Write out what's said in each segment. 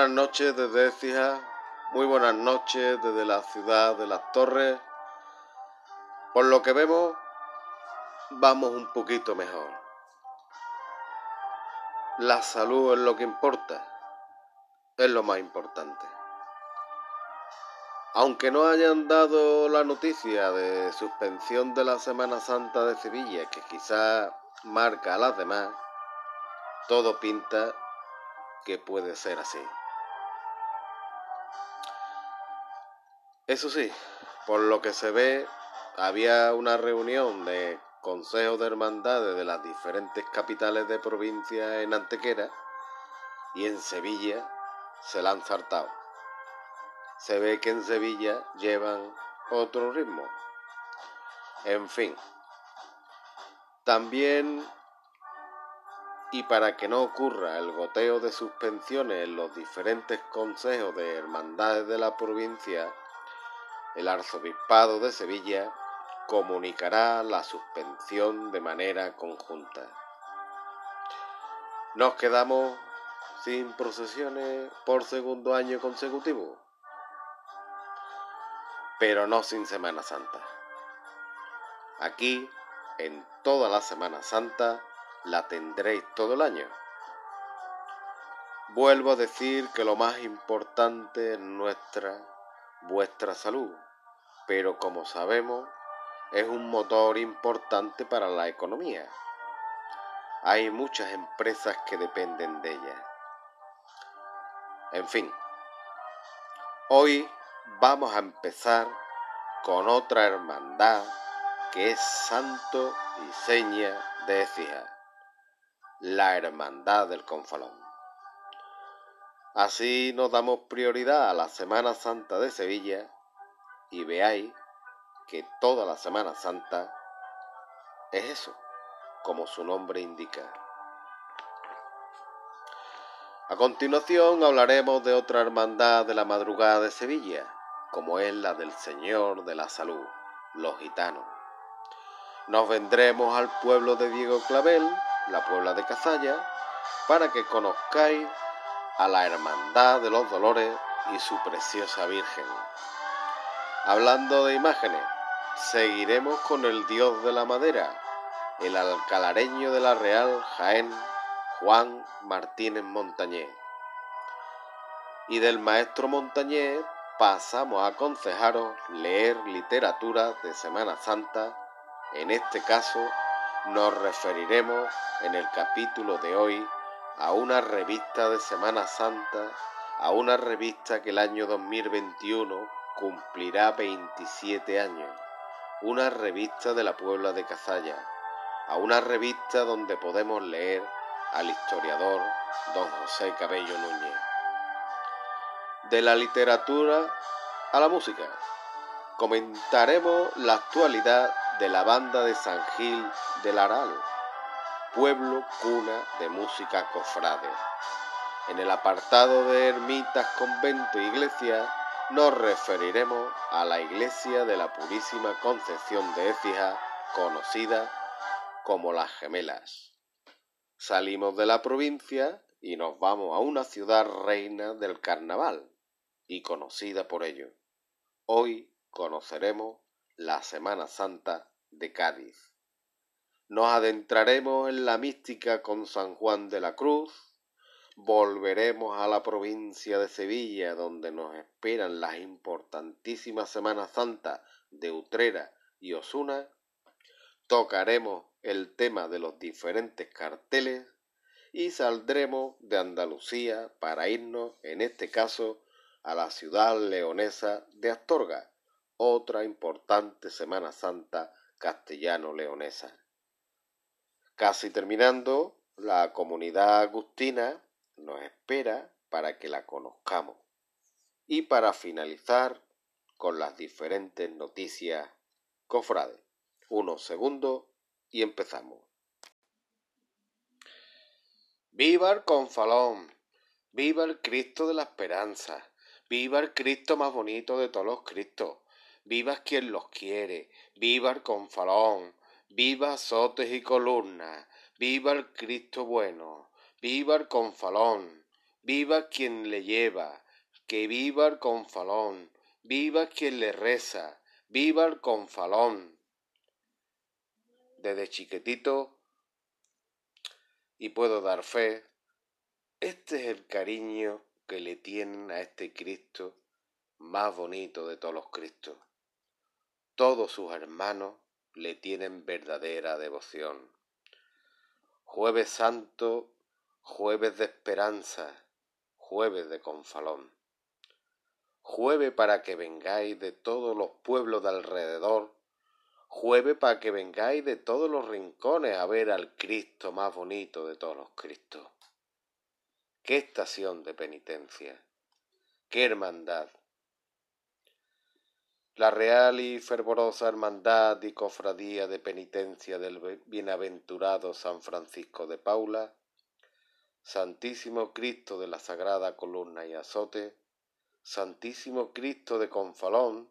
Buenas noches desde Écija, muy buenas noches desde la ciudad de las Torres. Por lo que vemos, vamos un poquito mejor. La salud es lo que importa, es lo más importante. Aunque no hayan dado la noticia de suspensión de la Semana Santa de Sevilla, que quizá marca a las demás, todo pinta que puede ser así. Eso sí, por lo que se ve, había una reunión de consejos de hermandades de las diferentes capitales de provincia en Antequera y en Sevilla se la han saltado. Se ve que en Sevilla llevan otro ritmo. En fin, también y para que no ocurra el goteo de suspensiones en los diferentes consejos de hermandades de la provincia, el arzobispado de Sevilla comunicará la suspensión de manera conjunta. Nos quedamos sin procesiones por segundo año consecutivo, pero no sin Semana Santa. Aquí, en toda la Semana Santa, la tendréis todo el año. Vuelvo a decir que lo más importante es nuestra, vuestra salud, pero como sabemos, es un motor importante para la economía. Hay muchas empresas que dependen de ella. En fin, hoy vamos a empezar con otra hermandad que es santo y seña de Ecija la Hermandad del Confalón. Así nos damos prioridad a la Semana Santa de Sevilla y veáis que toda la Semana Santa es eso, como su nombre indica. A continuación hablaremos de otra hermandad de la madrugada de Sevilla, como es la del Señor de la Salud, los gitanos. Nos vendremos al pueblo de Diego Clavel, la Puebla de Cazalla, para que conozcáis a la Hermandad de los Dolores y su preciosa Virgen. Hablando de imágenes, seguiremos con el Dios de la Madera, el alcalareño de la Real Jaén, Juan Martínez Montañé. Y del maestro Montañé pasamos a aconsejaros leer literatura de Semana Santa, en este caso nos referiremos en el capítulo de hoy a una revista de Semana Santa, a una revista que el año 2021 cumplirá 27 años, una revista de la Puebla de Cazalla, a una revista donde podemos leer al historiador don José Cabello Núñez. De la literatura a la música, comentaremos la actualidad de la banda de San Gil del Aral, pueblo cuna de música cofrade. En el apartado de ermitas, convento e iglesia nos referiremos a la iglesia de la Purísima Concepción de Écija, conocida como las Gemelas. Salimos de la provincia y nos vamos a una ciudad reina del carnaval y conocida por ello. Hoy conoceremos la Semana Santa de Cádiz. Nos adentraremos en la mística con San Juan de la Cruz, volveremos a la provincia de Sevilla donde nos esperan las importantísimas Semanas Santas de Utrera y Osuna, tocaremos el tema de los diferentes carteles y saldremos de Andalucía para irnos, en este caso, a la ciudad leonesa de Astorga, otra importante Semana Santa castellano-leonesa. Casi terminando, la comunidad agustina nos espera para que la conozcamos. Y para finalizar con las diferentes noticias cofrades. Unos segundos y empezamos. ¡Viva el confalón! ¡Viva el Cristo de la esperanza! ¡Viva el Cristo más bonito de todos los Cristos! viva quien los quiere, viva el confalón, viva sotes y columnas, viva el Cristo bueno, viva el confalón, viva quien le lleva, que viva el confalón, viva quien le reza, viva el confalón. Desde chiquitito, y puedo dar fe, este es el cariño que le tienen a este Cristo más bonito de todos los Cristos. Todos sus hermanos le tienen verdadera devoción. Jueves Santo, jueves de esperanza, jueves de confalón. Jueves para que vengáis de todos los pueblos de alrededor, jueves para que vengáis de todos los rincones a ver al Cristo más bonito de todos los Cristos. Qué estación de penitencia, qué hermandad, la real y fervorosa hermandad y cofradía de penitencia del bienaventurado San Francisco de Paula, Santísimo Cristo de la Sagrada Columna y Azote, Santísimo Cristo de Confalón,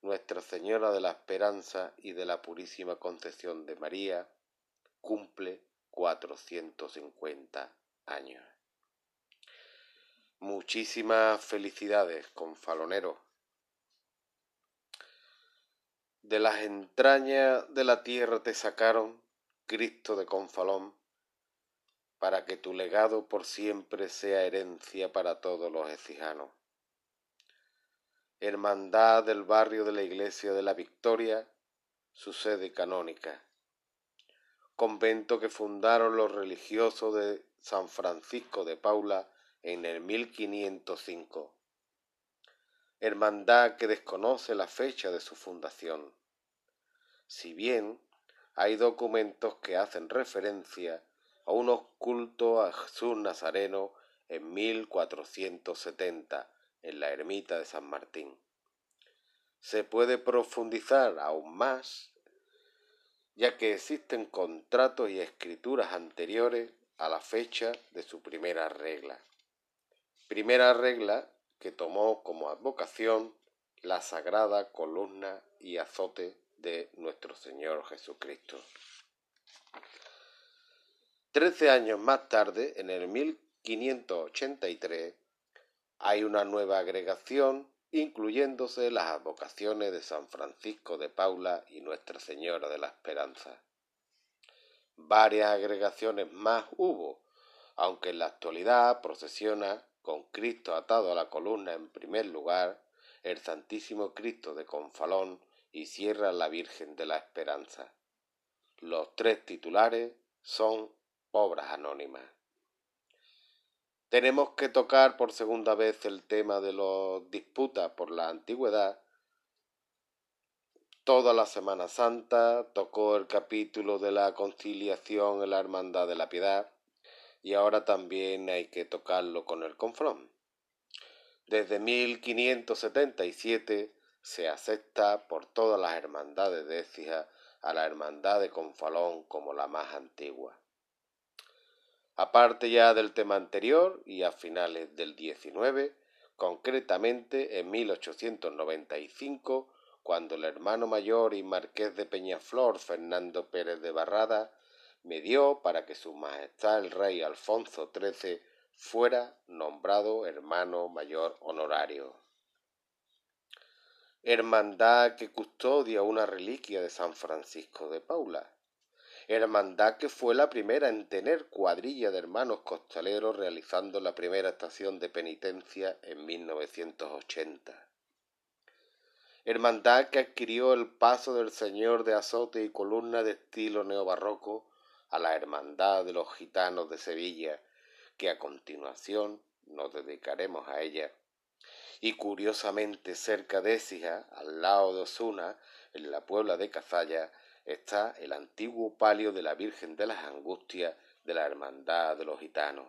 Nuestra Señora de la Esperanza y de la Purísima Concepción de María, cumple 450 años. Muchísimas felicidades, confaloneros de las entrañas de la tierra te sacaron, Cristo de Confalón, para que tu legado por siempre sea herencia para todos los ecijanos. Hermandad del barrio de la Iglesia de la Victoria, su sede canónica. Convento que fundaron los religiosos de San Francisco de Paula en el 1505. Hermandad que desconoce la fecha de su fundación si bien hay documentos que hacen referencia a unos cultos a Jesús Nazareno en 1470 en la ermita de San Martín. Se puede profundizar aún más, ya que existen contratos y escrituras anteriores a la fecha de su primera regla. Primera regla que tomó como advocación la sagrada columna y azote de nuestro Señor Jesucristo. Trece años más tarde, en el 1583, hay una nueva agregación incluyéndose las advocaciones de San Francisco de Paula y Nuestra Señora de la Esperanza. Varias agregaciones más hubo, aunque en la actualidad procesiona con Cristo atado a la columna en primer lugar, el Santísimo Cristo de Confalón y cierra la Virgen de la Esperanza. Los tres titulares son obras anónimas. Tenemos que tocar por segunda vez el tema de los disputas por la antigüedad. Toda la Semana Santa tocó el capítulo de la conciliación en la Hermandad de la Piedad y ahora también hay que tocarlo con el confront. Desde 1577 se acepta por todas las hermandades de a la hermandad de Confalón como la más antigua. Aparte ya del tema anterior y a finales del XIX, concretamente en 1895, cuando el hermano mayor y marqués de Peñaflor, Fernando Pérez de Barrada, me dio para que su majestad el rey Alfonso XIII fuera nombrado hermano mayor honorario hermandad que custodia una reliquia de San Francisco de Paula, hermandad que fue la primera en tener cuadrilla de hermanos costaleros realizando la primera estación de penitencia en 1980. Hermandad que adquirió el paso del Señor de azote y columna de estilo neobarroco a la Hermandad de los Gitanos de Sevilla, que a continuación nos dedicaremos a ella y curiosamente cerca de Écija, al lado de Osuna, en la Puebla de Cazalla, está el antiguo palio de la Virgen de las Angustias de la Hermandad de los Gitanos.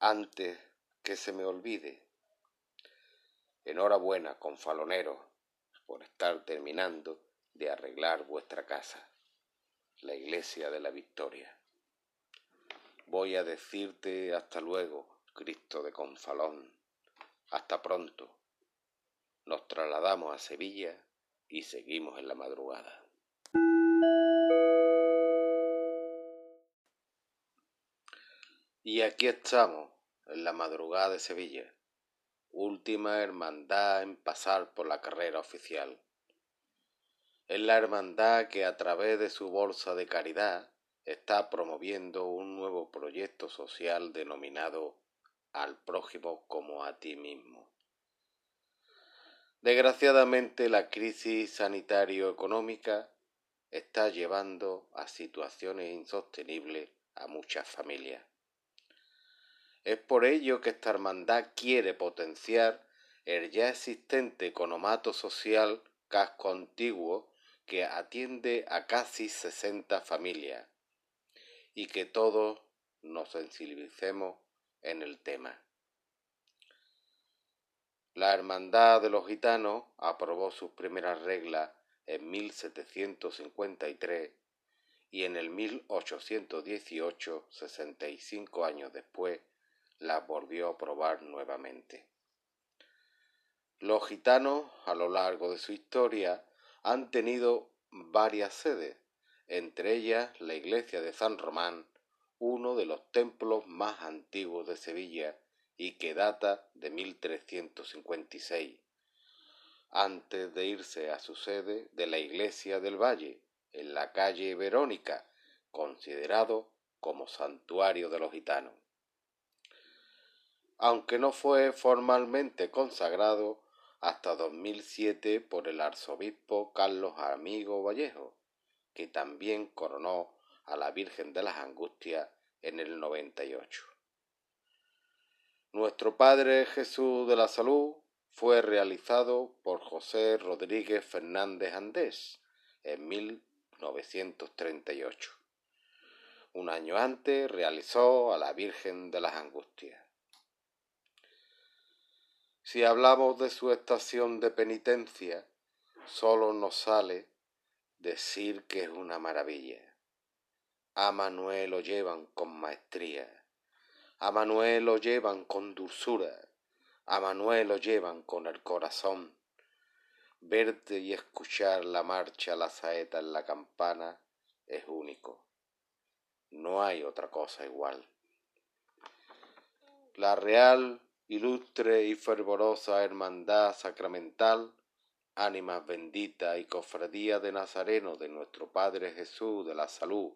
Antes que se me olvide, enhorabuena, confaloneros, por estar terminando de arreglar vuestra casa, la iglesia de la Victoria. Voy a decirte hasta luego, Cristo de Confalón hasta pronto. Nos trasladamos a Sevilla y seguimos en la madrugada. Y aquí estamos, en la madrugada de Sevilla, última hermandad en pasar por la carrera oficial. Es la hermandad que a través de su bolsa de caridad está promoviendo un nuevo proyecto social denominado al prójimo como a ti mismo. Desgraciadamente la crisis sanitario-económica está llevando a situaciones insostenibles a muchas familias. Es por ello que esta hermandad quiere potenciar el ya existente economato social casco antiguo que atiende a casi 60 familias y que todos nos sensibilicemos en el tema. La Hermandad de los Gitanos aprobó sus primeras reglas en 1753 y en el 1818, 65 años después, las volvió a aprobar nuevamente. Los gitanos, a lo largo de su historia, han tenido varias sedes, entre ellas la iglesia de San Román, uno de los templos más antiguos de Sevilla y que data de 1356, antes de irse a su sede de la iglesia del Valle, en la calle Verónica, considerado como santuario de los gitanos. Aunque no fue formalmente consagrado hasta 2007 por el arzobispo Carlos Amigo Vallejo, que también coronó a la Virgen de las Angustias en el 98. Nuestro Padre Jesús de la Salud fue realizado por José Rodríguez Fernández Andés en 1938. Un año antes realizó a la Virgen de las Angustias. Si hablamos de su estación de penitencia, solo nos sale decir que es una maravilla. A Manuel lo llevan con maestría, a Manuel lo llevan con dulzura, a Manuel lo llevan con el corazón. Verte y escuchar la marcha, la saeta en la campana es único. No hay otra cosa igual. La real, ilustre y fervorosa hermandad sacramental ánimas benditas y cofradía de Nazareno de nuestro Padre Jesús de la Salud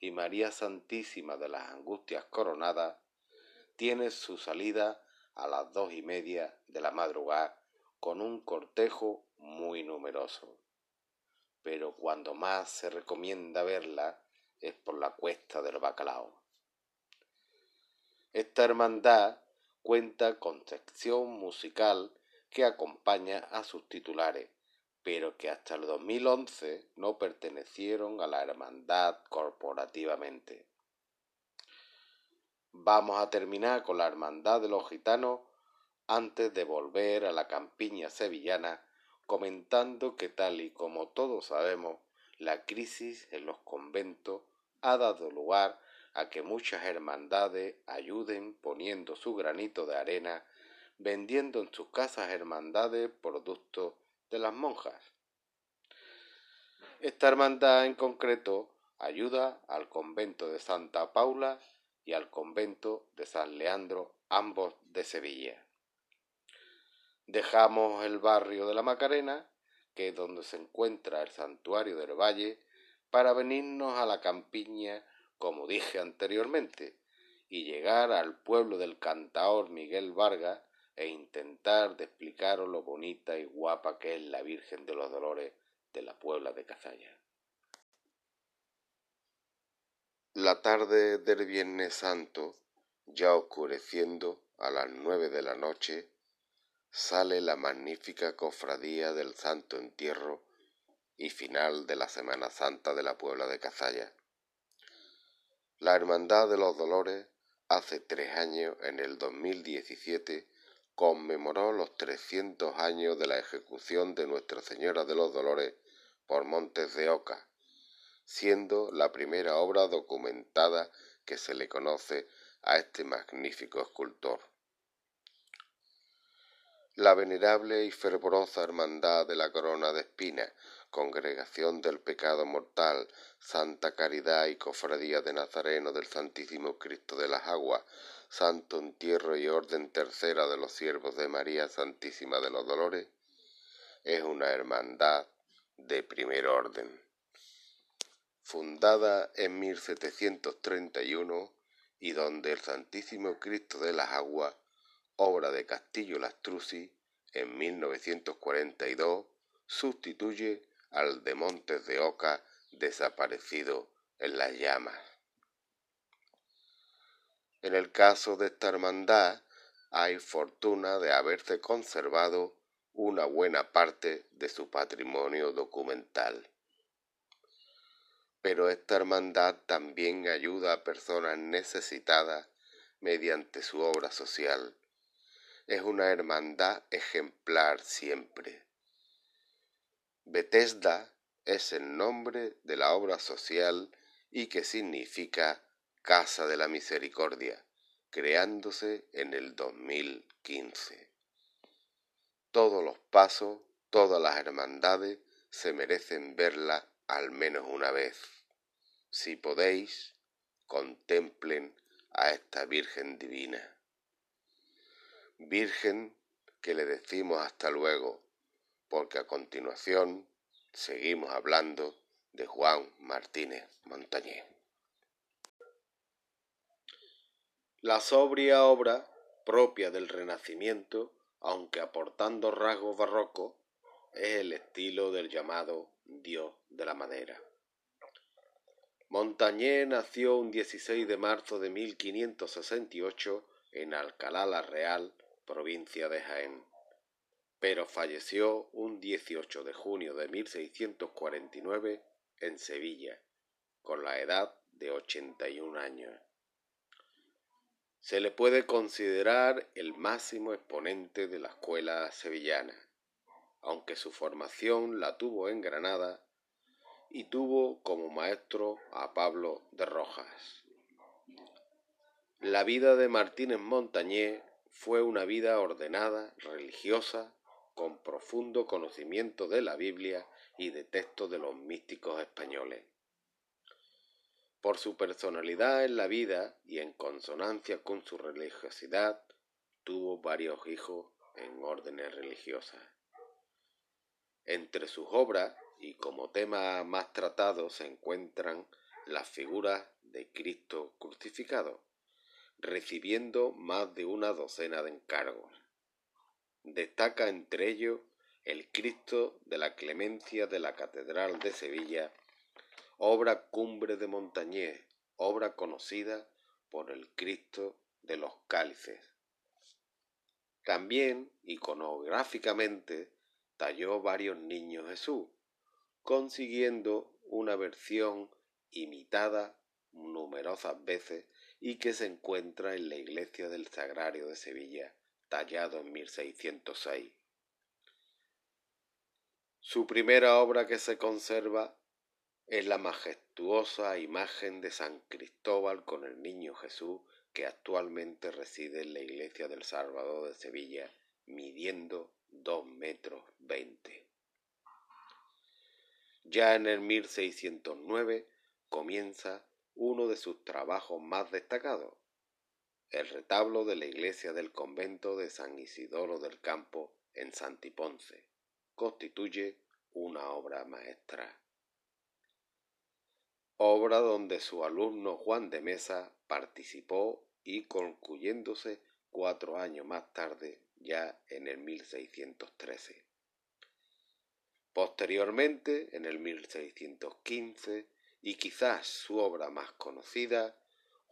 y María Santísima de las Angustias Coronadas, tiene su salida a las dos y media de la madrugada con un cortejo muy numeroso. Pero cuando más se recomienda verla es por la cuesta del bacalao. Esta hermandad cuenta con sección musical que acompaña a sus titulares, pero que hasta el 2011 no pertenecieron a la hermandad corporativamente. Vamos a terminar con la hermandad de los gitanos antes de volver a la campiña sevillana comentando que tal y como todos sabemos, la crisis en los conventos ha dado lugar a que muchas hermandades ayuden poniendo su granito de arena vendiendo en sus casas hermandades productos de las monjas. Esta hermandad en concreto ayuda al convento de Santa Paula y al convento de San Leandro, ambos de Sevilla. Dejamos el barrio de la Macarena, que es donde se encuentra el santuario del Valle, para venirnos a la campiña, como dije anteriormente, y llegar al pueblo del cantaor Miguel Vargas, e intentar de explicaros lo bonita y guapa que es la Virgen de los Dolores de la Puebla de Cazalla. La tarde del Viernes Santo, ya oscureciendo a las nueve de la noche, sale la magnífica cofradía del Santo Entierro y final de la Semana Santa de la Puebla de Cazalla. La Hermandad de los Dolores hace tres años, en el 2017, conmemoró los 300 años de la ejecución de Nuestra Señora de los Dolores por Montes de Oca, siendo la primera obra documentada que se le conoce a este magnífico escultor. La venerable y fervorosa Hermandad de la Corona de Espinas, Congregación del Pecado Mortal, Santa Caridad y Cofradía de Nazareno del Santísimo Cristo de las Aguas, Santo Entierro y Orden Tercera de los Siervos de María Santísima de los Dolores, es una hermandad de primer orden. Fundada en 1731 y donde el Santísimo Cristo de las Aguas, obra de Castillo Lastrucci, en 1942, sustituye al de Montes de Oca desaparecido en las llamas. En el caso de esta hermandad hay fortuna de haberse conservado una buena parte de su patrimonio documental. Pero esta hermandad también ayuda a personas necesitadas mediante su obra social. Es una hermandad ejemplar siempre Bethesda es el nombre de la obra social y que significa Casa de la Misericordia, creándose en el 2015. Todos los pasos, todas las hermandades se merecen verla al menos una vez. Si podéis, contemplen a esta Virgen Divina. Virgen que le decimos hasta luego, porque a continuación seguimos hablando de Juan Martínez Montañés. La sobria obra, propia del Renacimiento, aunque aportando rasgos barrocos, es el estilo del llamado Dios de la Madera. Montañés nació un 16 de marzo de 1568 en Alcalá la Real, provincia de Jaén pero falleció un 18 de junio de 1649 en Sevilla, con la edad de 81 años. Se le puede considerar el máximo exponente de la escuela sevillana, aunque su formación la tuvo en Granada y tuvo como maestro a Pablo de Rojas. La vida de Martínez Montañé fue una vida ordenada, religiosa, con profundo conocimiento de la Biblia y de textos de los místicos españoles. Por su personalidad en la vida y en consonancia con su religiosidad, tuvo varios hijos en órdenes religiosas. Entre sus obras y como tema más tratado se encuentran las figuras de Cristo crucificado, recibiendo más de una docena de encargos. Destaca entre ellos el Cristo de la Clemencia de la Catedral de Sevilla, obra cumbre de Montañés, obra conocida por el Cristo de los Cálices. También, iconográficamente, talló varios niños Jesús, consiguiendo una versión imitada numerosas veces y que se encuentra en la iglesia del Sagrario de Sevilla tallado en 1606. Su primera obra que se conserva es la majestuosa imagen de San Cristóbal con el Niño Jesús que actualmente reside en la iglesia del Salvador de Sevilla, midiendo dos metros veinte. Ya en el 1609 comienza uno de sus trabajos más destacados, el retablo de la iglesia del convento de San Isidoro del Campo en Santiponce constituye una obra maestra. Obra donde su alumno Juan de Mesa participó y concluyéndose cuatro años más tarde, ya en el 1613. Posteriormente, en el 1615, y quizás su obra más conocida,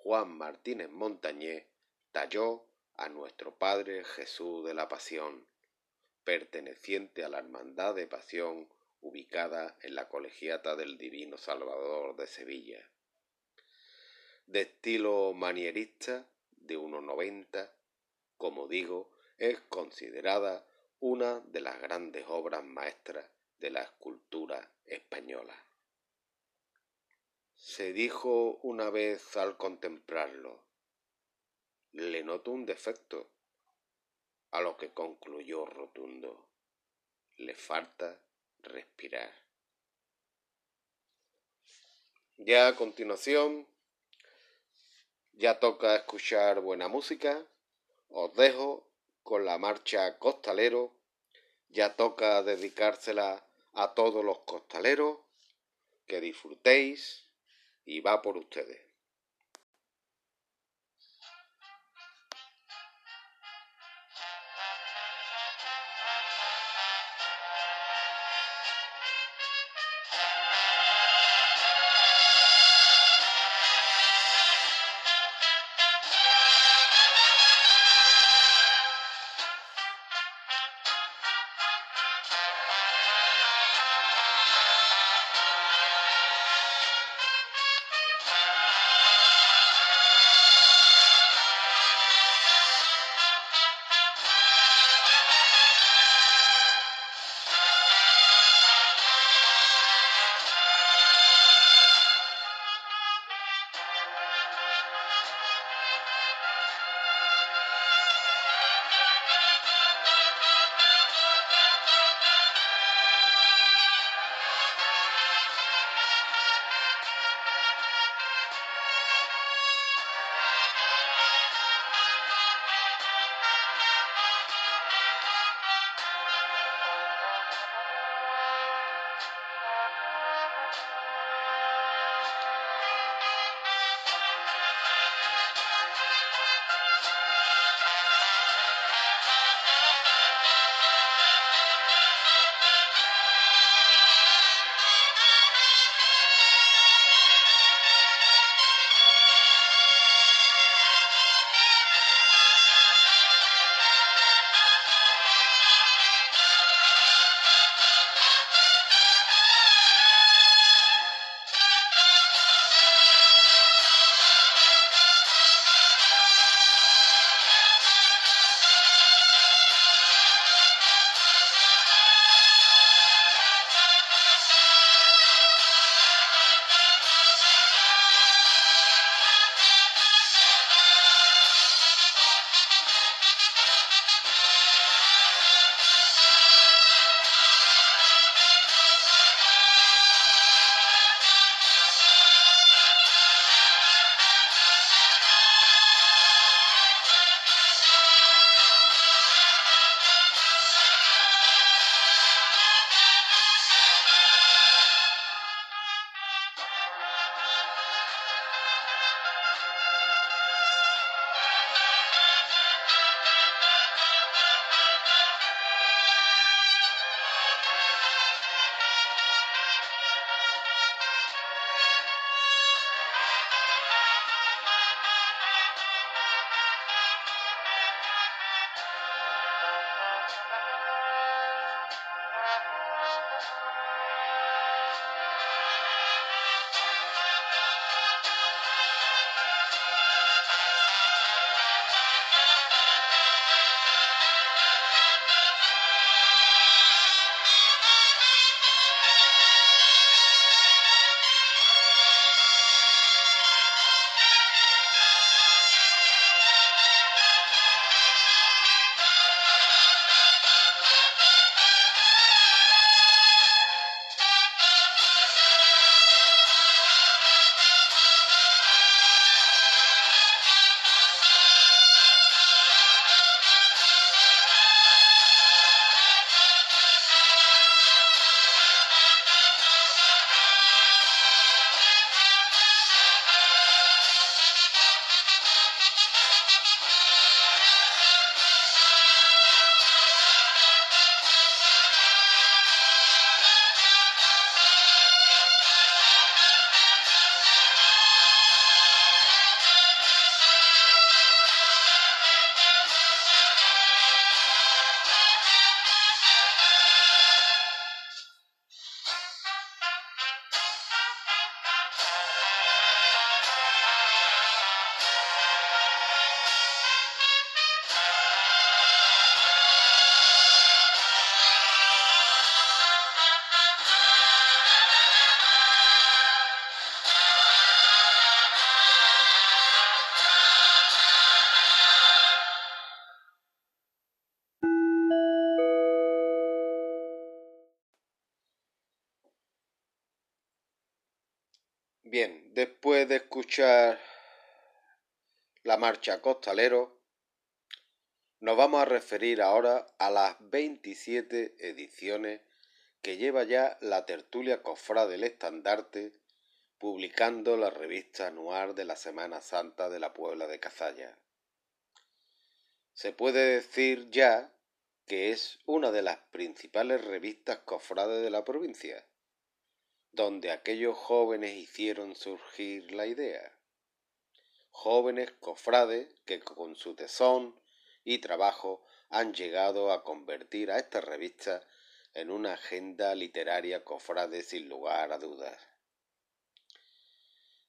Juan Martínez Montañé talló a nuestro Padre Jesús de la Pasión, perteneciente a la Hermandad de Pasión ubicada en la Colegiata del Divino Salvador de Sevilla. De estilo manierista, de 1,90, como digo, es considerada una de las grandes obras maestras de la escultura española. Se dijo una vez al contemplarlo, le noto un defecto, a lo que concluyó rotundo, le falta respirar. Ya a continuación, ya toca escuchar buena música. Os dejo con la marcha Costalero. Ya toca dedicársela a todos los costaleros. Que disfrutéis y va por ustedes. La marcha costalero, nos vamos a referir ahora a las 27 ediciones que lleva ya la tertulia Cofra del Estandarte, publicando la revista anual de la Semana Santa de la Puebla de Cazalla. Se puede decir ya que es una de las principales revistas cofrades de la provincia donde aquellos jóvenes hicieron surgir la idea. Jóvenes cofrades que con su tesón y trabajo han llegado a convertir a esta revista en una agenda literaria cofrade sin lugar a dudas.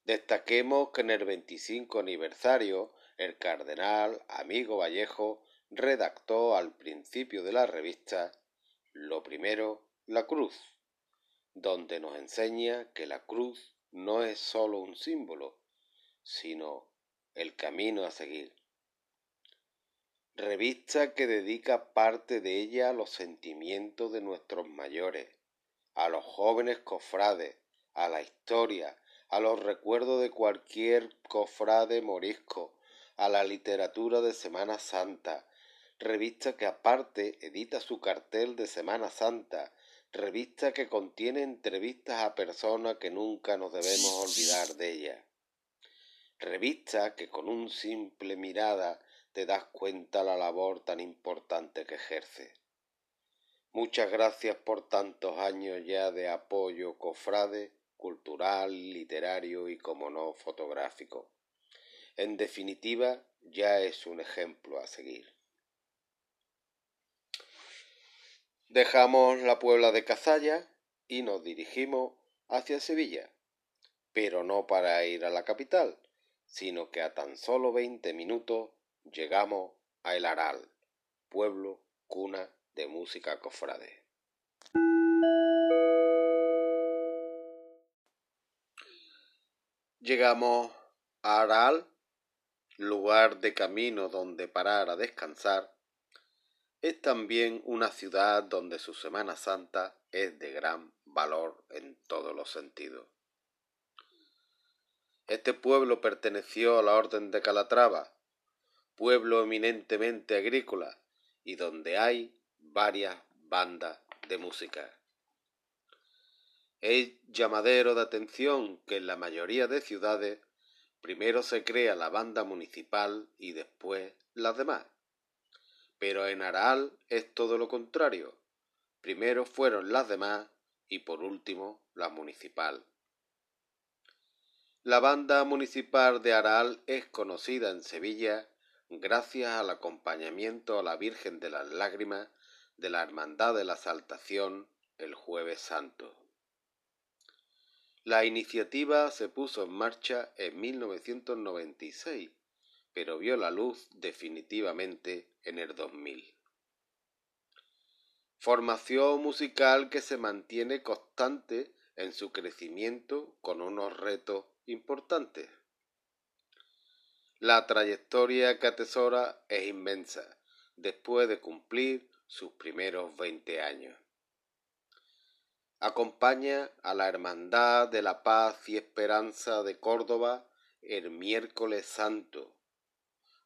Destaquemos que en el 25 aniversario el cardenal Amigo Vallejo redactó al principio de la revista lo primero, la cruz, donde nos enseña que la cruz no es sólo un símbolo, sino el camino a seguir. Revista que dedica parte de ella a los sentimientos de nuestros mayores, a los jóvenes cofrades, a la historia, a los recuerdos de cualquier cofrade morisco, a la literatura de Semana Santa, revista que aparte edita su cartel de Semana Santa revista que contiene entrevistas a personas que nunca nos debemos olvidar de ella. Revista que con un simple mirada te das cuenta la labor tan importante que ejerce. Muchas gracias por tantos años ya de apoyo cofrade, cultural, literario y, como no, fotográfico. En definitiva, ya es un ejemplo a seguir. Dejamos la Puebla de Cazalla y nos dirigimos hacia Sevilla, pero no para ir a la capital, sino que a tan solo veinte minutos llegamos a El Aral, pueblo cuna de música cofrade. Llegamos a Aral, lugar de camino donde parar a descansar, es también una ciudad donde su Semana Santa es de gran valor en todos los sentidos. Este pueblo perteneció a la Orden de Calatrava, pueblo eminentemente agrícola y donde hay varias bandas de música. Es llamadero de atención que en la mayoría de ciudades primero se crea la banda municipal y después las demás. Pero en Aral es todo lo contrario. Primero fueron las demás y por último la municipal. La banda municipal de Aral es conocida en Sevilla gracias al acompañamiento a la Virgen de las Lágrimas de la Hermandad de la Saltación el jueves santo. La iniciativa se puso en marcha en 1996 pero vio la luz definitivamente en el 2000. Formación musical que se mantiene constante en su crecimiento con unos retos importantes. La trayectoria que atesora es inmensa después de cumplir sus primeros 20 años. Acompaña a la Hermandad de la Paz y Esperanza de Córdoba el miércoles santo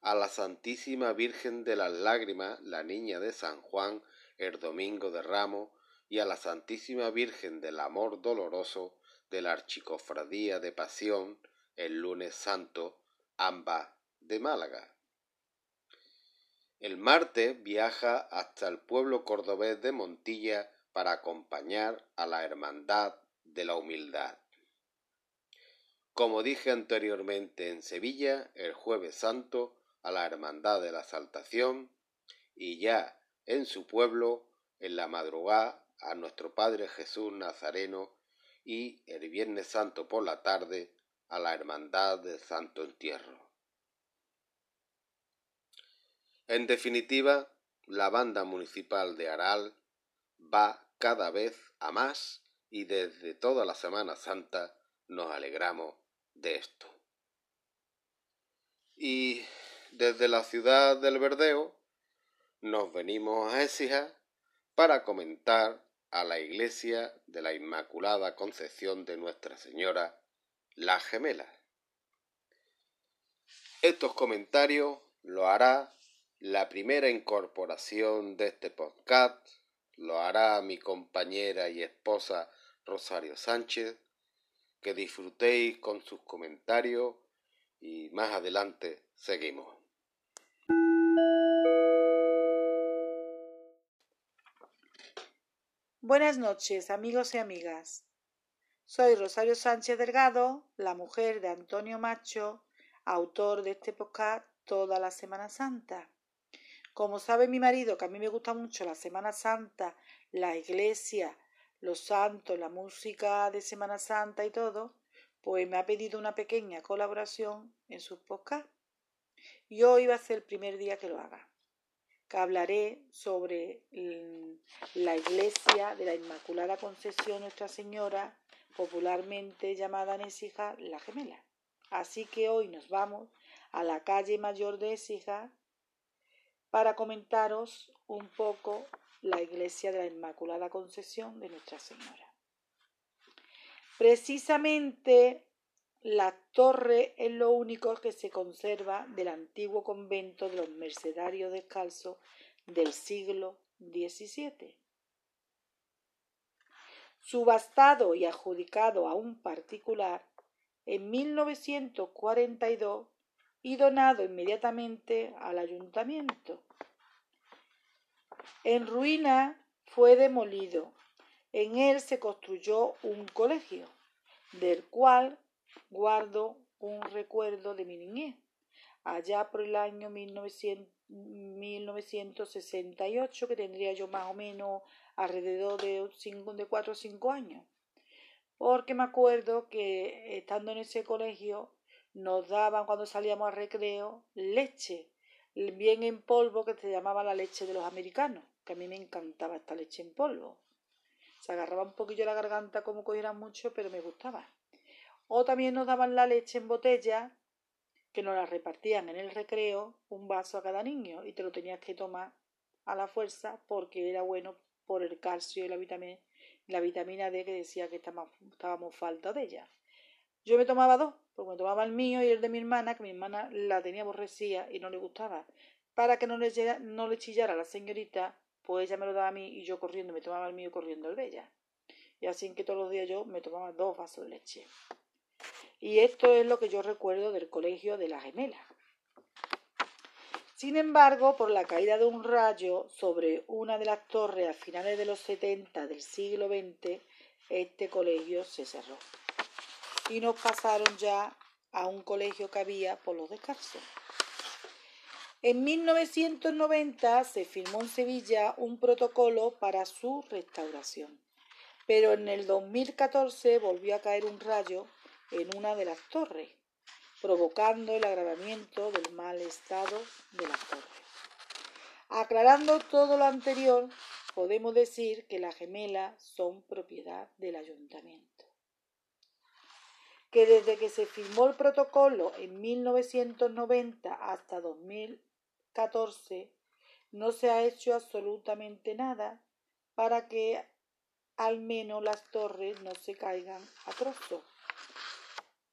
a la Santísima Virgen de las Lágrimas, la Niña de San Juan, el Domingo de Ramos, y a la Santísima Virgen del Amor Doloroso de la Archicofradía de Pasión, el lunes santo, ambas de Málaga. El martes viaja hasta el pueblo cordobés de Montilla para acompañar a la Hermandad de la Humildad. Como dije anteriormente en Sevilla, el jueves santo a la Hermandad de la Saltación y ya en su pueblo, en la madrugada, a nuestro Padre Jesús Nazareno y el Viernes Santo por la tarde a la Hermandad del Santo Entierro. En definitiva, la banda municipal de Aral va cada vez a más y desde toda la Semana Santa nos alegramos de esto. Y desde la ciudad del Verdeo nos venimos a Écija para comentar a la iglesia de la Inmaculada Concepción de Nuestra Señora las gemelas. Estos comentarios lo hará la primera incorporación de este podcast, lo hará mi compañera y esposa Rosario Sánchez. Que disfrutéis con sus comentarios y más adelante seguimos. Buenas noches, amigos y amigas. Soy Rosario Sánchez Delgado, la mujer de Antonio Macho, autor de este podcast Toda la Semana Santa. Como sabe mi marido que a mí me gusta mucho la Semana Santa, la iglesia, los santos, la música de Semana Santa y todo, pues me ha pedido una pequeña colaboración en sus podcasts. Y hoy va a ser el primer día que lo haga hablaré sobre la iglesia de la Inmaculada Concepción Nuestra Señora, popularmente llamada en La Gemela. Así que hoy nos vamos a la calle mayor de Écija para comentaros un poco la iglesia de la Inmaculada Concepción de Nuestra Señora. Precisamente la torre es lo único que se conserva del antiguo convento de los mercedarios descalzos del siglo XVII. Subastado y adjudicado a un particular en 1942 y donado inmediatamente al ayuntamiento. En ruina fue demolido. En él se construyó un colegio, del cual guardo un recuerdo de mi niñez, allá por el año 1968, que tendría yo más o menos alrededor de, cinco, de 4 o 5 años. Porque me acuerdo que estando en ese colegio nos daban cuando salíamos al recreo leche, bien en polvo, que se llamaba la leche de los americanos, que a mí me encantaba esta leche en polvo. Se agarraba un poquillo la garganta como cogiera mucho, pero me gustaba. O también nos daban la leche en botella, que nos la repartían en el recreo, un vaso a cada niño, y te lo tenías que tomar a la fuerza porque era bueno por el calcio y la vitamina, la vitamina D que decía que estábamos, falta de ella. Yo me tomaba dos, porque me tomaba el mío y el de mi hermana, que mi hermana la tenía aborrecida y no le gustaba. Para que no le, no le chillara a la señorita, pues ella me lo daba a mí y yo corriendo me tomaba el mío corriendo el de ella. Y así que todos los días yo me tomaba dos vasos de leche. Y esto es lo que yo recuerdo del colegio de la gemela. Sin embargo, por la caída de un rayo sobre una de las torres a finales de los 70 del siglo XX, este colegio se cerró. Y nos pasaron ya a un colegio que había por los descalzos. En 1990 se firmó en Sevilla un protocolo para su restauración, pero en el 2014 volvió a caer un rayo en una de las torres, provocando el agravamiento del mal estado de las torres. Aclarando todo lo anterior, podemos decir que las gemelas son propiedad del ayuntamiento. Que desde que se firmó el protocolo en 1990 hasta 2014 no se ha hecho absolutamente nada para que al menos las torres no se caigan a trozos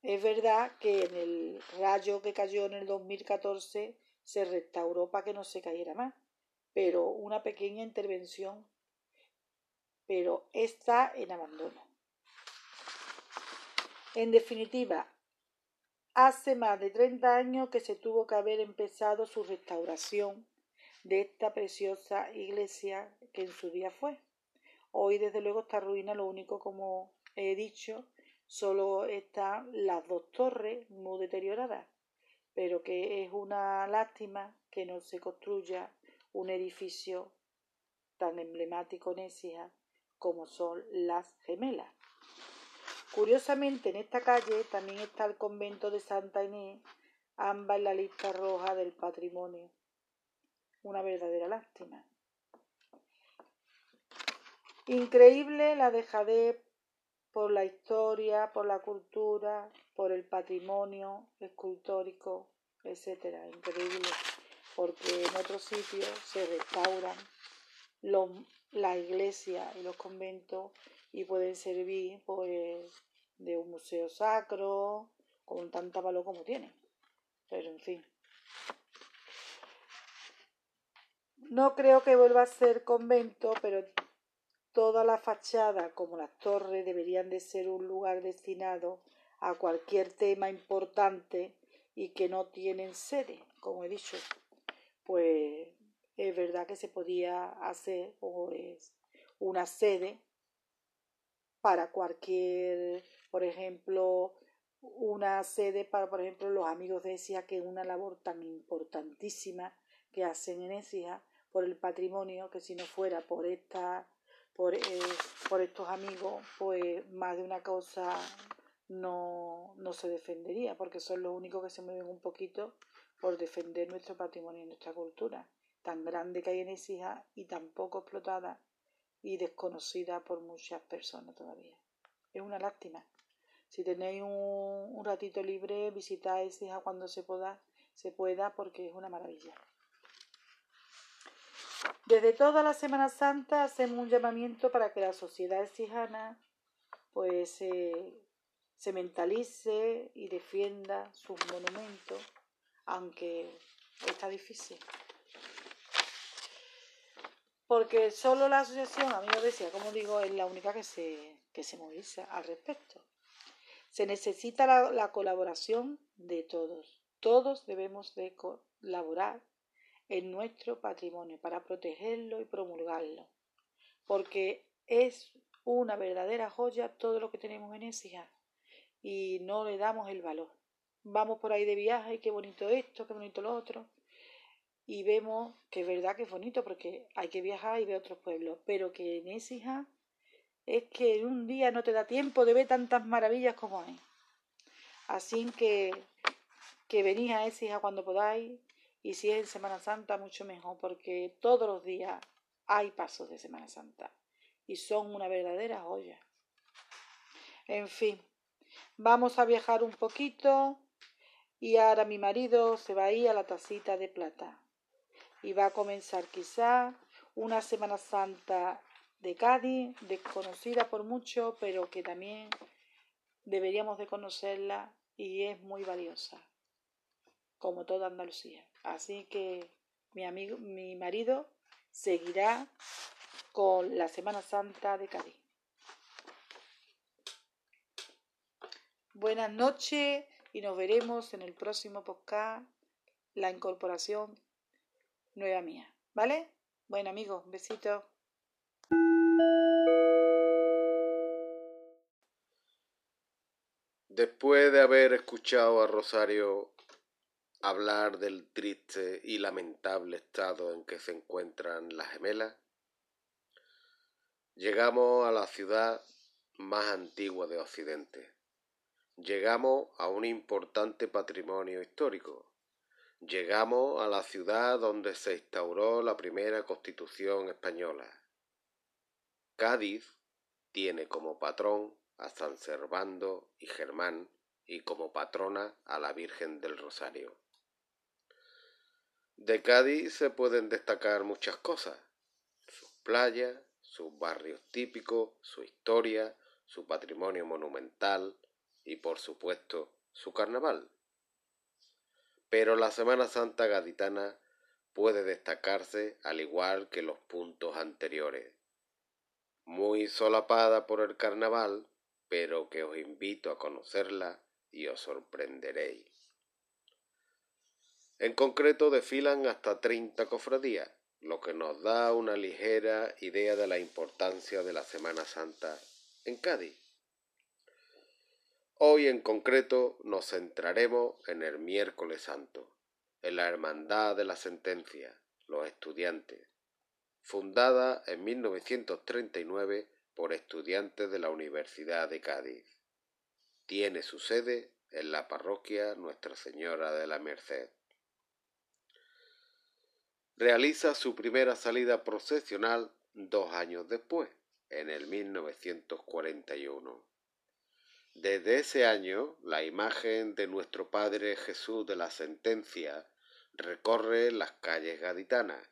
es verdad que en el rayo que cayó en el 2014 se restauró para que no se cayera más, pero una pequeña intervención, pero está en abandono. En definitiva, hace más de 30 años que se tuvo que haber empezado su restauración de esta preciosa iglesia que en su día fue. Hoy, desde luego, esta ruina lo único, como he dicho, Solo están las dos torres muy deterioradas, pero que es una lástima que no se construya un edificio tan emblemático en Écija como son las gemelas. Curiosamente, en esta calle también está el convento de Santa Inés, ambas en la lista roja del patrimonio. Una verdadera lástima. Increíble la dejadez por la historia, por la cultura, por el patrimonio escultórico, etcétera. Increíble, porque en otros sitios se restauran los, las iglesias y los conventos y pueden servir pues de un museo sacro con tanta valor como tiene. Pero en fin. No creo que vuelva a ser convento, pero toda la fachada como las torres deberían de ser un lugar destinado a cualquier tema importante y que no tienen sede, como he dicho. Pues es verdad que se podía hacer o es una sede para cualquier, por ejemplo, una sede para, por ejemplo, los amigos de ESIA, que es una labor tan importantísima que hacen en ESIA por el patrimonio, que si no fuera por esta, por, eh, por estos amigos, pues más de una cosa no, no se defendería, porque son los únicos que se mueven un poquito por defender nuestro patrimonio y nuestra cultura, tan grande que hay en ESIA y tan poco explotada y desconocida por muchas personas todavía. Es una lástima. Si tenéis un, ratito libre, visitad Écija cuando se pueda, se pueda, porque es una maravilla. Desde toda la Semana Santa hacemos un llamamiento para que la sociedad exijana pues se mentalice y defienda sus monumentos, aunque está difícil porque solo la asociación, a mí me decía, como digo, es la única que se, que se moviliza al respecto. Se necesita la, la colaboración de todos. Todos debemos de colaborar en nuestro patrimonio para protegerlo y promulgarlo, porque es una verdadera joya todo lo que tenemos en Écija y no le damos el valor. Vamos por ahí de viaje y qué bonito esto, qué bonito lo otro, y vemos que es verdad que es bonito porque hay que viajar y ver otros pueblos, pero que en Écija es que en un día no te da tiempo de ver tantas maravillas como hay. Así que que venís a Écija cuando podáis y si es en Semana Santa mucho mejor porque todos los días hay pasos de Semana Santa y son una verdadera joya. En fin, vamos a viajar un poquito y ahora mi marido se va a ir a la tacita de plata y va a comenzar quizá una Semana Santa de Cádiz, desconocida por mucho, pero que también deberíamos de conocerla y es muy valiosa, como toda Andalucía. Así que mi amigo, mi marido seguirá con la Semana Santa de Cádiz. Buenas noches y nos veremos en el próximo podcast, la incorporación nueva mía. ¿Vale? Bueno amigos, besito. Después de haber escuchado a Rosario hablar del triste y lamentable estado en que se encuentran las gemelas, llegamos a la ciudad más antigua de Occidente. Llegamos a un importante patrimonio histórico, Llegamos a la ciudad donde se instauró la primera constitución española. Cádiz tiene como patrón a San Servando y Germán y como patrona a la Virgen del Rosario. De Cádiz se pueden destacar muchas cosas, sus playas, sus barrios típicos, su historia, su patrimonio monumental y por supuesto su carnaval. Pero la Semana Santa gaditana puede destacarse al igual que los puntos anteriores. Muy solapada por el carnaval, pero que os invito a conocerla y os sorprenderéis. En concreto desfilan hasta 30 cofradías, lo que nos da una ligera idea de la importancia de la Semana Santa en Cádiz. Hoy en concreto nos centraremos en el miércoles santo, en la Hermandad de la Sentencia, los estudiantes, fundada en 1939 por estudiantes de la Universidad de Cádiz. Tiene su sede en la parroquia Nuestra Señora de la Merced. Realiza su primera salida procesional dos años después, en el 1941 desde ese año, la imagen de nuestro Padre Jesús de la Sentencia recorre las calles gaditanas,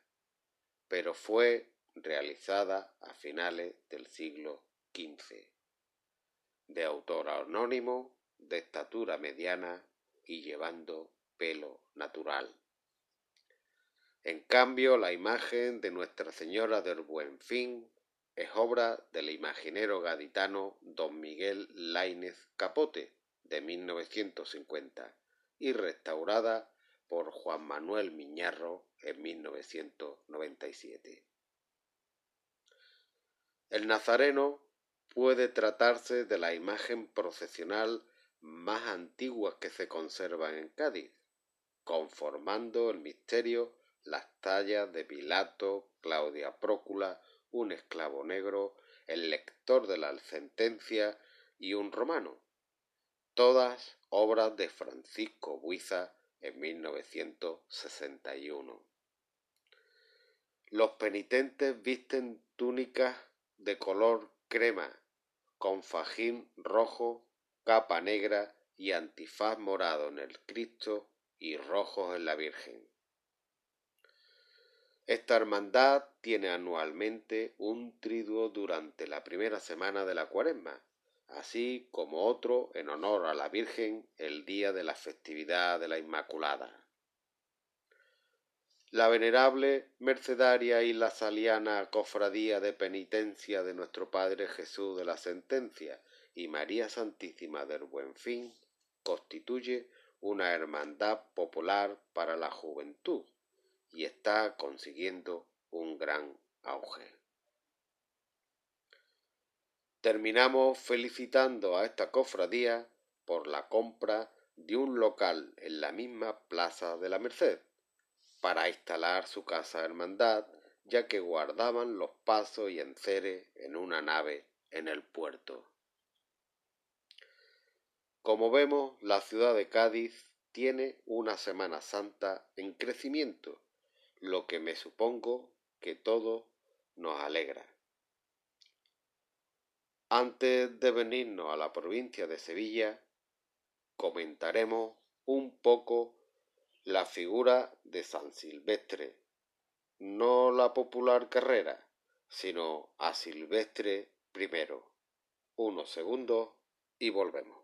pero fue realizada a finales del siglo XV. de autor anónimo, de estatura mediana y llevando pelo natural. En cambio, la imagen de Nuestra Señora del Buen Fin es obra del imaginero gaditano don Miguel Laínez Capote de 1950 y restaurada por Juan Manuel Miñarro en 1997. El Nazareno puede tratarse de la imagen procesional más antigua que se conserva en Cádiz, conformando el misterio las tallas de Pilato, Claudia Prócula, un esclavo negro, el lector de la sentencia y un romano, todas obras de Francisco Buiza en 1961. Los penitentes visten túnicas de color crema, con fajín rojo, capa negra y antifaz morado en el Cristo y rojos en la Virgen. Esta hermandad tiene anualmente un triduo durante la primera semana de la cuaresma, así como otro en honor a la Virgen el día de la festividad de la Inmaculada. La venerable mercedaria y la saliana cofradía de penitencia de nuestro Padre Jesús de la Sentencia y María Santísima del Buen Fin constituye una hermandad popular para la juventud y está consiguiendo un gran auge. Terminamos felicitando a esta cofradía por la compra de un local en la misma Plaza de la Merced para instalar su casa hermandad, ya que guardaban los pasos y enceres en una nave en el puerto. Como vemos, la ciudad de Cádiz tiene una Semana Santa en crecimiento lo que me supongo que todo nos alegra. Antes de venirnos a la provincia de Sevilla, comentaremos un poco la figura de San Silvestre, no la popular carrera, sino a Silvestre primero. Unos segundos y volvemos.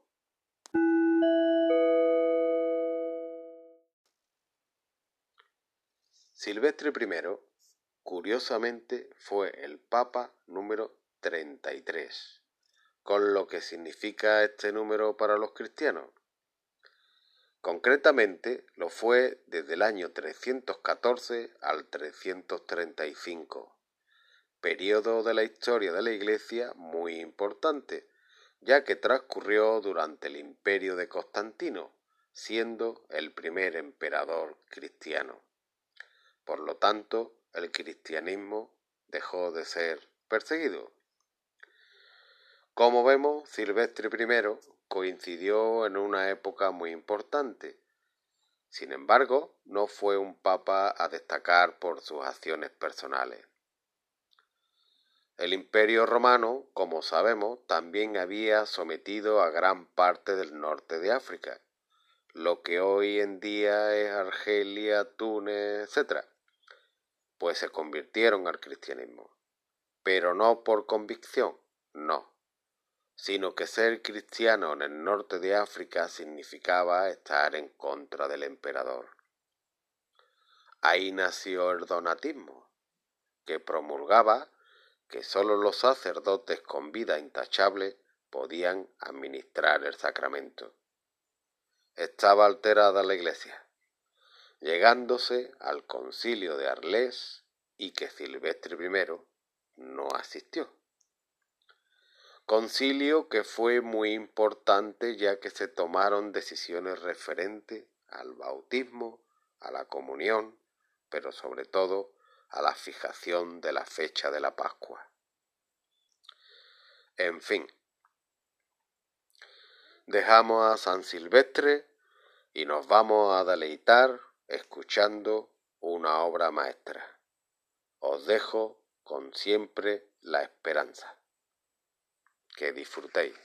Silvestre I, curiosamente, fue el Papa número 33, con lo que significa este número para los cristianos. Concretamente, lo fue desde el año 314 al 335, periodo de la historia de la Iglesia muy importante, ya que transcurrió durante el imperio de Constantino, siendo el primer emperador cristiano. Por lo tanto, el cristianismo dejó de ser perseguido. Como vemos, Silvestre I coincidió en una época muy importante. Sin embargo, no fue un papa a destacar por sus acciones personales. El imperio romano, como sabemos, también había sometido a gran parte del norte de África, lo que hoy en día es Argelia, Túnez, etc pues se convirtieron al cristianismo, pero no por convicción, no, sino que ser cristiano en el norte de África significaba estar en contra del emperador. Ahí nació el donatismo, que promulgaba que sólo los sacerdotes con vida intachable podían administrar el sacramento. Estaba alterada la iglesia llegándose al concilio de Arles y que Silvestre I no asistió. Concilio que fue muy importante ya que se tomaron decisiones referentes al bautismo, a la comunión, pero sobre todo a la fijación de la fecha de la Pascua. En fin, dejamos a San Silvestre y nos vamos a deleitar escuchando una obra maestra. Os dejo con siempre la esperanza. Que disfrutéis.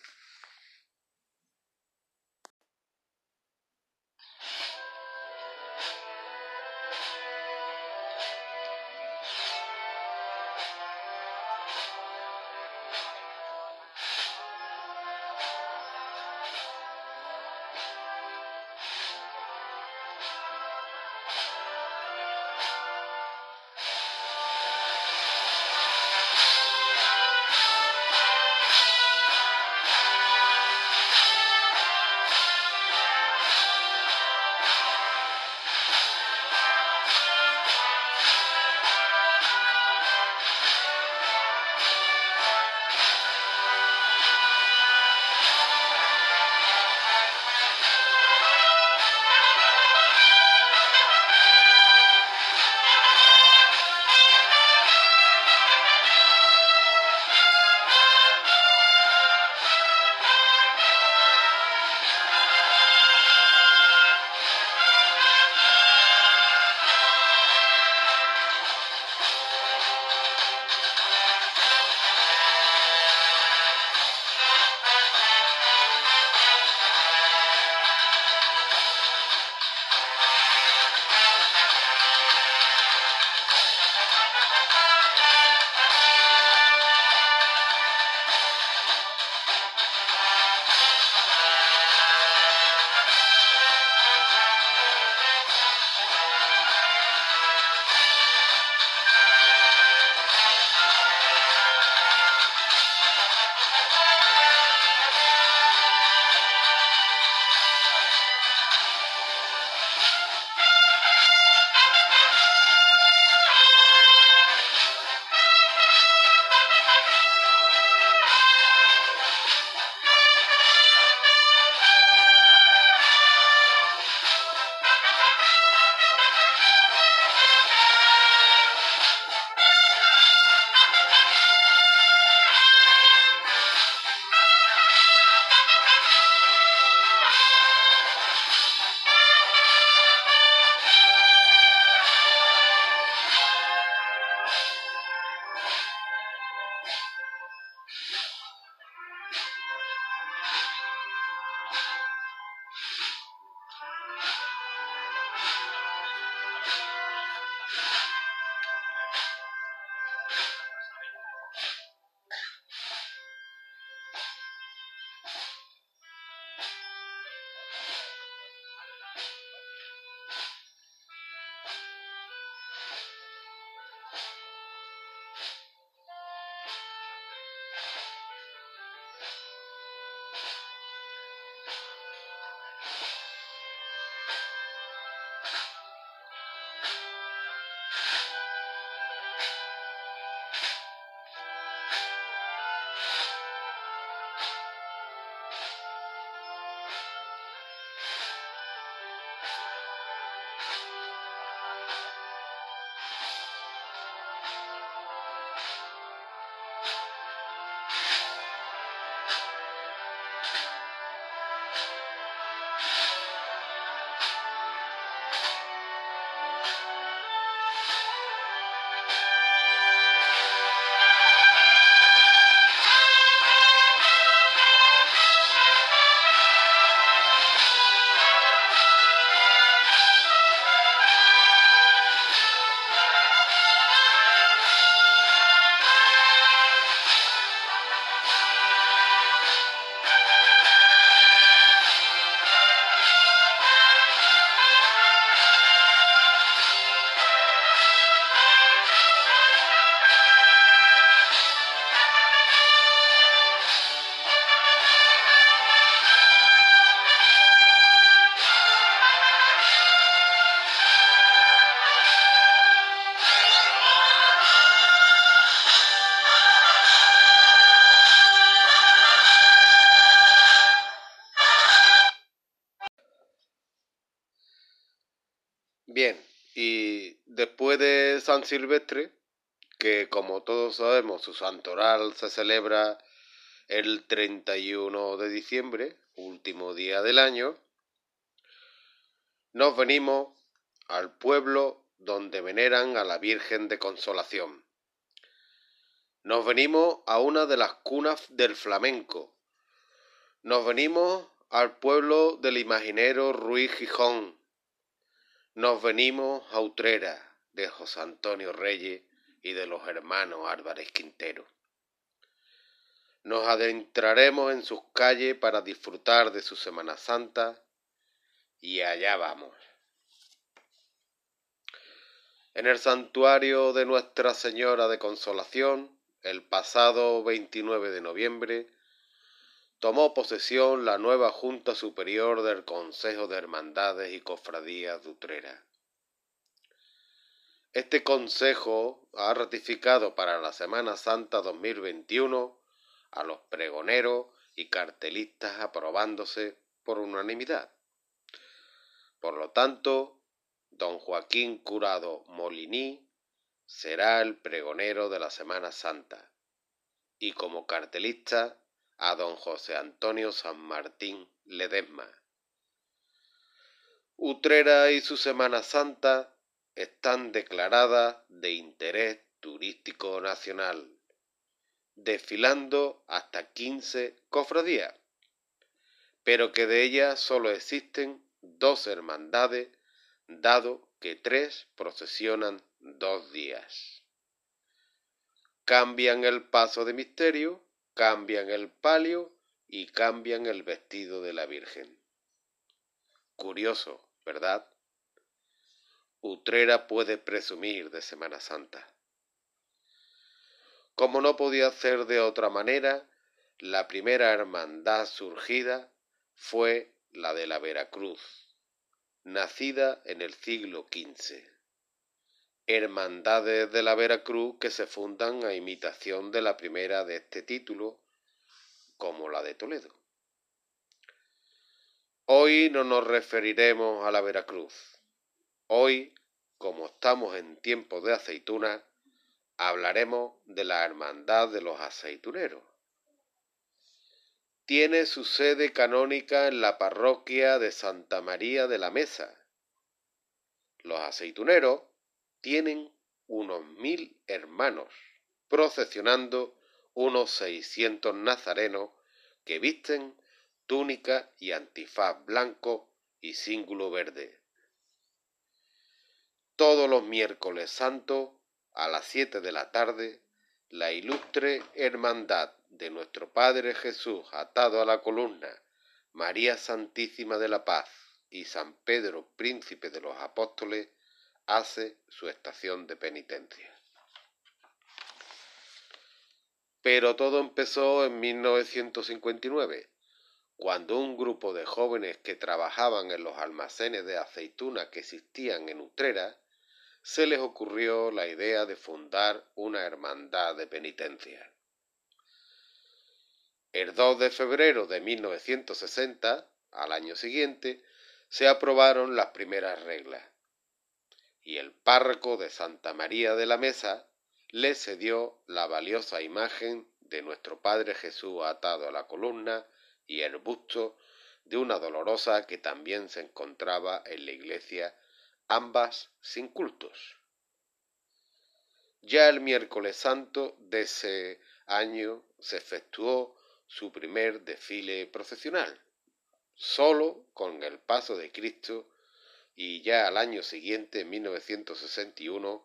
San Silvestre, que como todos sabemos su santoral se celebra el 31 de diciembre, último día del año, nos venimos al pueblo donde veneran a la Virgen de Consolación. Nos venimos a una de las cunas del flamenco. Nos venimos al pueblo del imaginero Ruiz Gijón, nos venimos a Utrera de José Antonio Reyes y de los hermanos Álvarez Quintero. Nos adentraremos en sus calles para disfrutar de su Semana Santa y allá vamos. En el santuario de Nuestra Señora de Consolación, el pasado 29 de noviembre, tomó posesión la nueva Junta Superior del Consejo de Hermandades y Cofradías de Utrera. Este Consejo ha ratificado para la Semana Santa 2021 a los pregoneros y cartelistas aprobándose por unanimidad. Por lo tanto, don Joaquín Curado Moliní será el pregonero de la Semana Santa y como cartelista a don José Antonio San Martín Ledesma. Utrera y su Semana Santa están declaradas de interés turístico nacional, desfilando hasta 15 cofradías, pero que de ellas solo existen dos hermandades, dado que tres procesionan dos días. Cambian el paso de misterio cambian el palio y cambian el vestido de la Virgen. Curioso, ¿verdad? Utrera puede presumir de Semana Santa. Como no podía ser de otra manera, la primera hermandad surgida fue la de la Veracruz, nacida en el siglo XV. Hermandades de la Veracruz que se fundan a imitación de la primera de este título, como la de Toledo. Hoy no nos referiremos a la Veracruz. Hoy, como estamos en tiempos de aceituna, hablaremos de la Hermandad de los Aceituneros. Tiene su sede canónica en la parroquia de Santa María de la Mesa. Los aceituneros tienen unos mil hermanos, procesionando unos seiscientos nazarenos que visten túnica y antifaz blanco y cíngulo verde. Todos los miércoles santos, a las siete de la tarde, la ilustre hermandad de nuestro Padre Jesús atado a la columna, María Santísima de la Paz y San Pedro, príncipe de los apóstoles, hace su estación de penitencia. Pero todo empezó en 1959, cuando un grupo de jóvenes que trabajaban en los almacenes de aceituna que existían en Utrera, se les ocurrió la idea de fundar una hermandad de penitencia. El 2 de febrero de 1960, al año siguiente, se aprobaron las primeras reglas, y el párroco de Santa María de la Mesa le cedió la valiosa imagen de nuestro Padre Jesús atado a la columna y el busto de una dolorosa que también se encontraba en la iglesia, ambas sin cultos. Ya el miércoles santo de ese año se efectuó su primer desfile procesional, solo con el paso de Cristo, y ya al año siguiente, en 1961,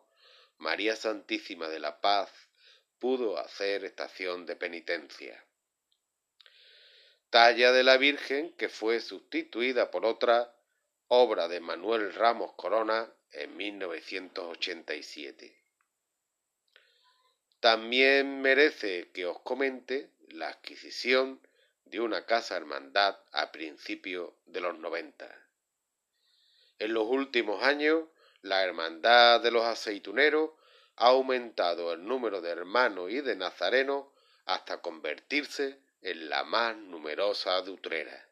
María Santísima de la Paz pudo hacer estación de penitencia. Talla de la Virgen que fue sustituida por otra, obra de Manuel Ramos Corona en 1987. También merece que os comente la adquisición de una casa hermandad a principios de los 90. En los últimos años la hermandad de los aceituneros ha aumentado el número de hermanos y de nazarenos hasta convertirse en la más numerosa de Utrera.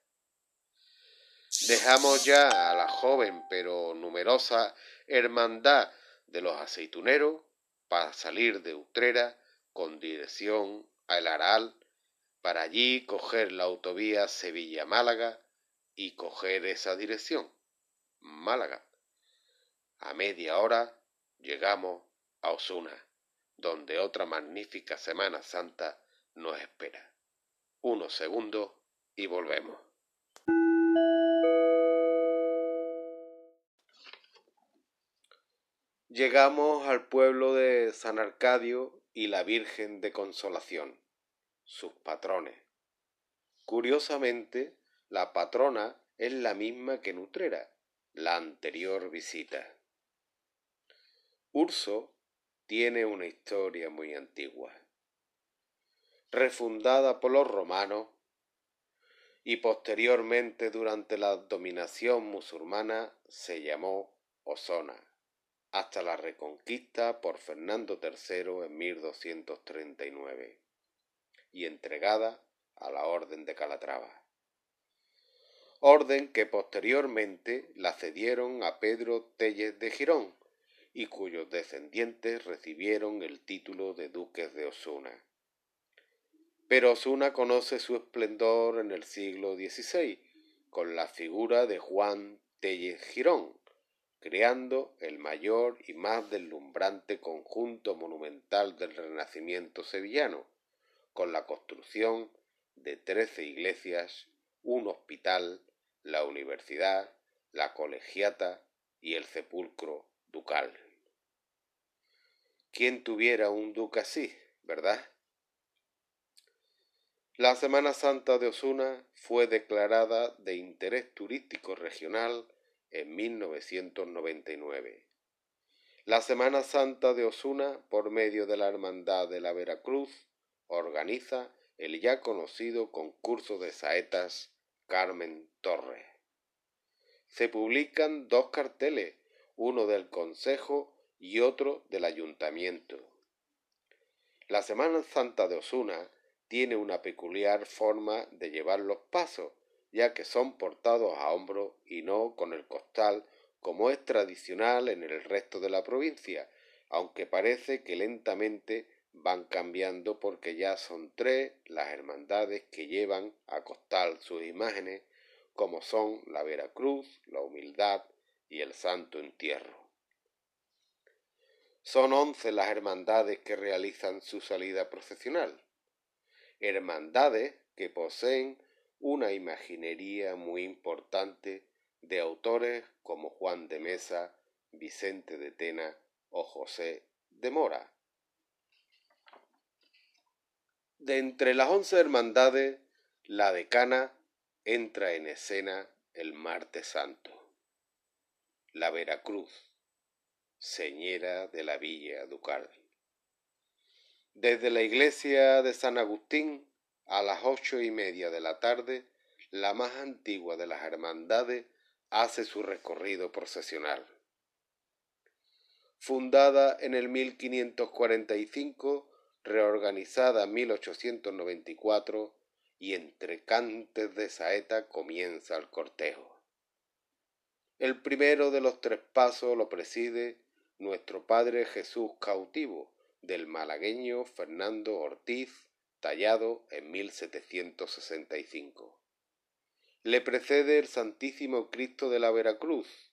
Dejamos ya a la joven pero numerosa hermandad de los aceituneros para salir de Utrera con dirección a El Aral, para allí coger la autovía Sevilla-Málaga y coger esa dirección, Málaga. A media hora llegamos a Osuna, donde otra magnífica Semana Santa nos espera. Unos segundos y volvemos. Llegamos al pueblo de San Arcadio y la Virgen de Consolación, sus patrones. Curiosamente, la patrona es la misma que Nutrera, la anterior visita. Urso tiene una historia muy antigua. Refundada por los romanos y posteriormente durante la dominación musulmana se llamó Osona, hasta la reconquista por Fernando III en 1239 y entregada a la Orden de Calatrava. Orden que posteriormente la cedieron a Pedro Telles de Girón, y cuyos descendientes recibieron el título de duques de Osuna. Pero Osuna conoce su esplendor en el siglo XVI, con la figura de Juan Tellez Girón, creando el mayor y más deslumbrante conjunto monumental del Renacimiento sevillano, con la construcción de trece iglesias, un hospital, la universidad, la colegiata y el sepulcro ducal. ¿Quién tuviera un duque así, verdad? La Semana Santa de Osuna fue declarada de interés turístico regional en 1999. La Semana Santa de Osuna, por medio de la Hermandad de la Veracruz, organiza el ya conocido concurso de saetas Carmen Torres. Se publican dos carteles, uno del Consejo y otro del ayuntamiento. La Semana Santa de Osuna tiene una peculiar forma de llevar los pasos, ya que son portados a hombro y no con el costal como es tradicional en el resto de la provincia, aunque parece que lentamente van cambiando porque ya son tres las hermandades que llevan a costal sus imágenes, como son la Veracruz, la Humildad y el Santo Entierro. Son once las hermandades que realizan su salida procesional. Hermandades que poseen una imaginería muy importante de autores como Juan de Mesa, Vicente de Tena o José de Mora. De entre las once hermandades, la decana entra en escena el martes santo. La Veracruz, señera de la Villa Ducal. Desde la iglesia de San Agustín a las ocho y media de la tarde, la más antigua de las hermandades hace su recorrido procesional. Fundada en el 1545, reorganizada en 1894 y entre cantes de saeta comienza el cortejo. El primero de los tres pasos lo preside nuestro Padre Jesús cautivo del malagueño Fernando Ortiz, tallado en 1765. Le precede el Santísimo Cristo de la Veracruz,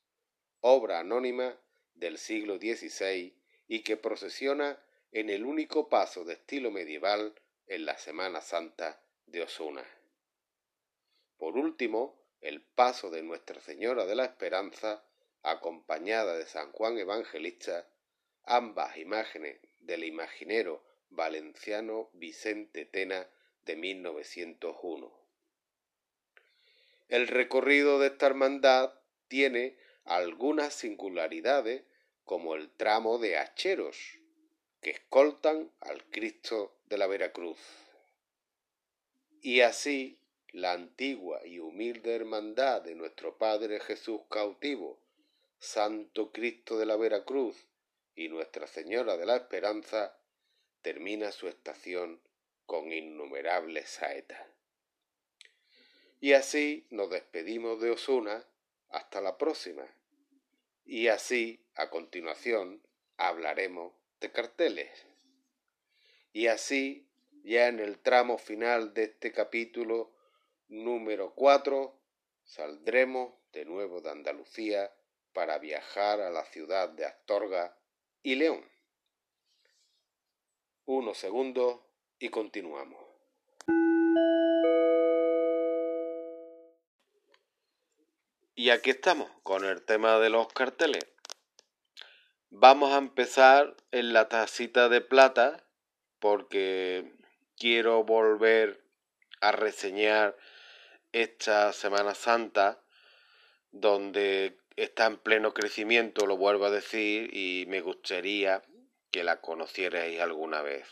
obra anónima del siglo XVI y que procesiona en el único paso de estilo medieval en la Semana Santa de Osuna. Por último, el paso de Nuestra Señora de la Esperanza, acompañada de San Juan Evangelista, ambas imágenes del imaginero valenciano Vicente Tena de 1901. El recorrido de esta hermandad tiene algunas singularidades como el tramo de hacheros que escoltan al Cristo de la Veracruz. Y así la antigua y humilde hermandad de nuestro Padre Jesús cautivo, Santo Cristo de la Veracruz y Nuestra Señora de la Esperanza termina su estación con innumerables saetas. Y así nos despedimos de Osuna hasta la próxima. Y así, a continuación, hablaremos de carteles. Y así, ya en el tramo final de este capítulo número 4, saldremos de nuevo de Andalucía para viajar a la ciudad de Astorga y León. Unos segundos y continuamos. Y aquí estamos con el tema de los carteles. Vamos a empezar en la tacita de plata porque quiero volver a reseñar esta Semana Santa donde está en pleno crecimiento, lo vuelvo a decir, y me gustaría que la conocierais alguna vez.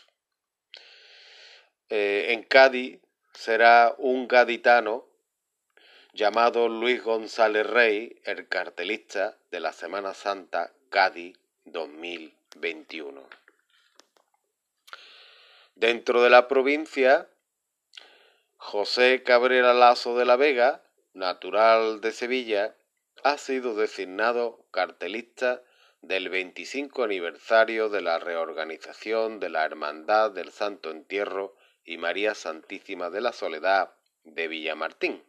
Eh, en Cádiz será un gaditano llamado Luis González Rey, el cartelista de la Semana Santa Cádiz 2021. Dentro de la provincia, José Cabrera Lazo de la Vega, natural de Sevilla, ha sido designado cartelista del 25 aniversario de la reorganización de la Hermandad del Santo Entierro y María Santísima de la Soledad de Villamartín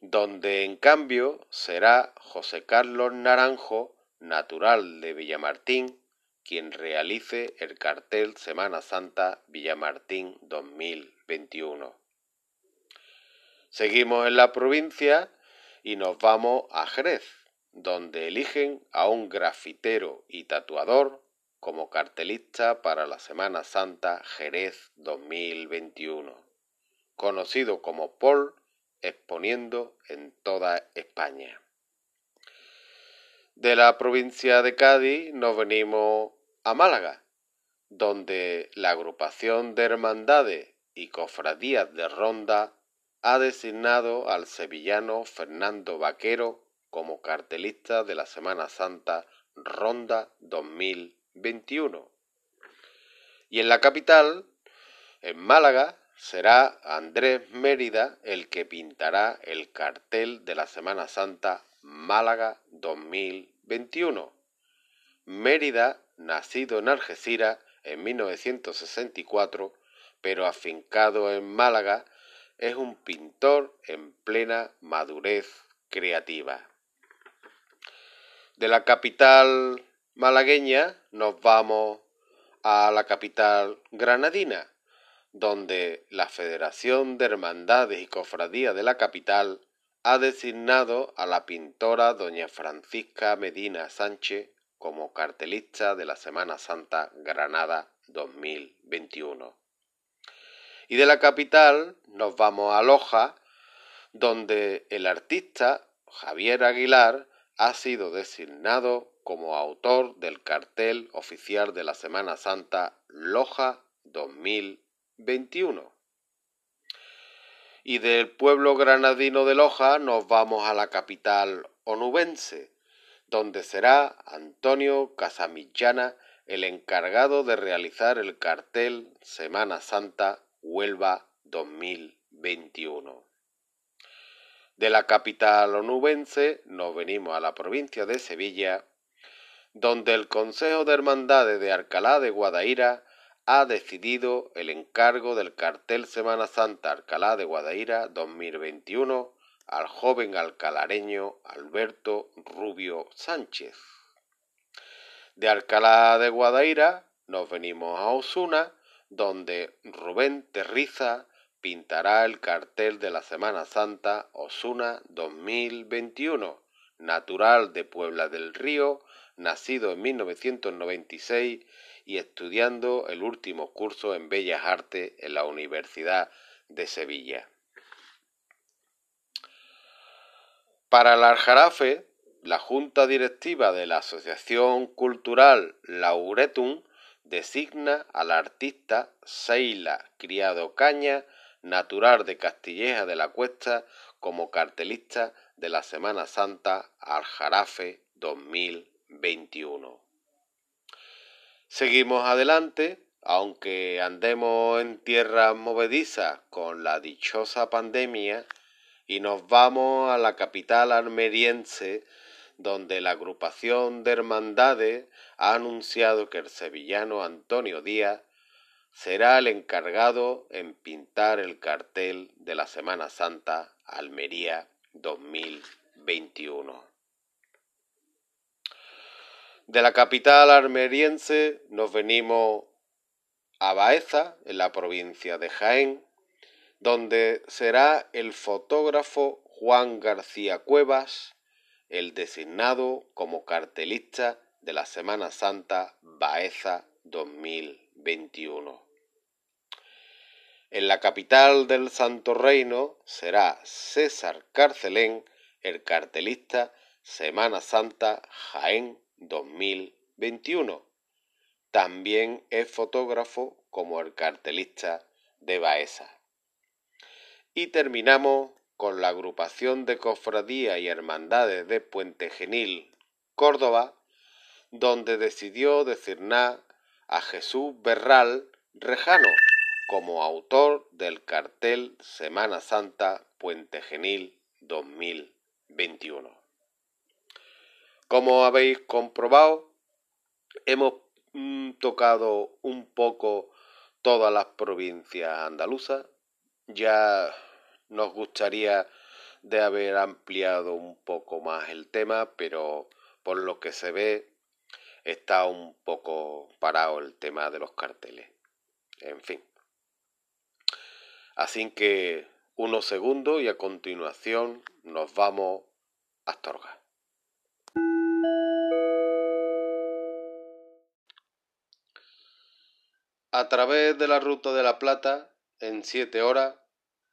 donde en cambio será José Carlos Naranjo, natural de Villamartín, quien realice el cartel Semana Santa Villamartín 2021. Seguimos en la provincia y nos vamos a Jerez, donde eligen a un grafitero y tatuador como cartelista para la Semana Santa Jerez 2021, conocido como Paul exponiendo en toda España. De la provincia de Cádiz nos venimos a Málaga, donde la agrupación de hermandades y cofradías de Ronda ha designado al sevillano Fernando Vaquero como cartelista de la Semana Santa Ronda 2021. Y en la capital, en Málaga, será Andrés Mérida el que pintará el cartel de la Semana Santa Málaga 2021. Mérida, nacido en Algeciras en 1964, pero afincado en Málaga, es un pintor en plena madurez creativa. De la capital malagueña nos vamos a la capital granadina, donde la Federación de Hermandades y Cofradías de la capital ha designado a la pintora doña Francisca Medina Sánchez como cartelista de la Semana Santa Granada 2021. Y de la capital nos vamos a Loja, donde el artista Javier Aguilar ha sido designado como autor del cartel oficial de la Semana Santa Loja 2021. Y del pueblo granadino de Loja nos vamos a la capital onubense, donde será Antonio Casamillana el encargado de realizar el cartel Semana Santa Huelva 2021. De la capital onubense nos venimos a la provincia de Sevilla, donde el Consejo de Hermandades de Alcalá de Guadaira ha decidido el encargo del cartel Semana Santa Alcalá de Guadaira 2021 al joven alcalareño Alberto Rubio Sánchez. De Alcalá de Guadaira nos venimos a Osuna, donde Rubén Terriza pintará el cartel de la Semana Santa Osuna 2021, natural de Puebla del Río, nacido en 1996 y estudiando el último curso en Bellas Artes en la Universidad de Sevilla. Para el Aljarafe, la Junta Directiva de la Asociación Cultural Lauretum designa al artista Seila Criado Caña, natural de Castilleja de la Cuesta, como cartelista de la Semana Santa Aljarafe 2021. Seguimos adelante, aunque andemos en tierras movedizas con la dichosa pandemia, y nos vamos a la capital armeriense donde la agrupación de hermandades ha anunciado que el sevillano Antonio Díaz será el encargado en pintar el cartel de la Semana Santa Almería 2021. De la capital armeriense nos venimos a Baeza, en la provincia de Jaén, donde será el fotógrafo Juan García Cuevas el designado como cartelista de la Semana Santa Baeza 2021. En la capital del Santo Reino será César Carcelén el cartelista Semana Santa Jaén 2021. También es fotógrafo como el cartelista de Baeza. Y terminamos con la agrupación de cofradías y hermandades de Puente Genil, Córdoba, donde decidió designar a Jesús Berral Rejano como autor del cartel Semana Santa Puente Genil 2021. Como habéis comprobado, hemos mm, tocado un poco todas las provincias andaluzas. Ya nos gustaría de haber ampliado un poco más el tema, pero por lo que se ve está un poco parado el tema de los carteles. En fin. Así que unos segundos y a continuación nos vamos a Astorga. A través de la ruta de la Plata, en siete horas,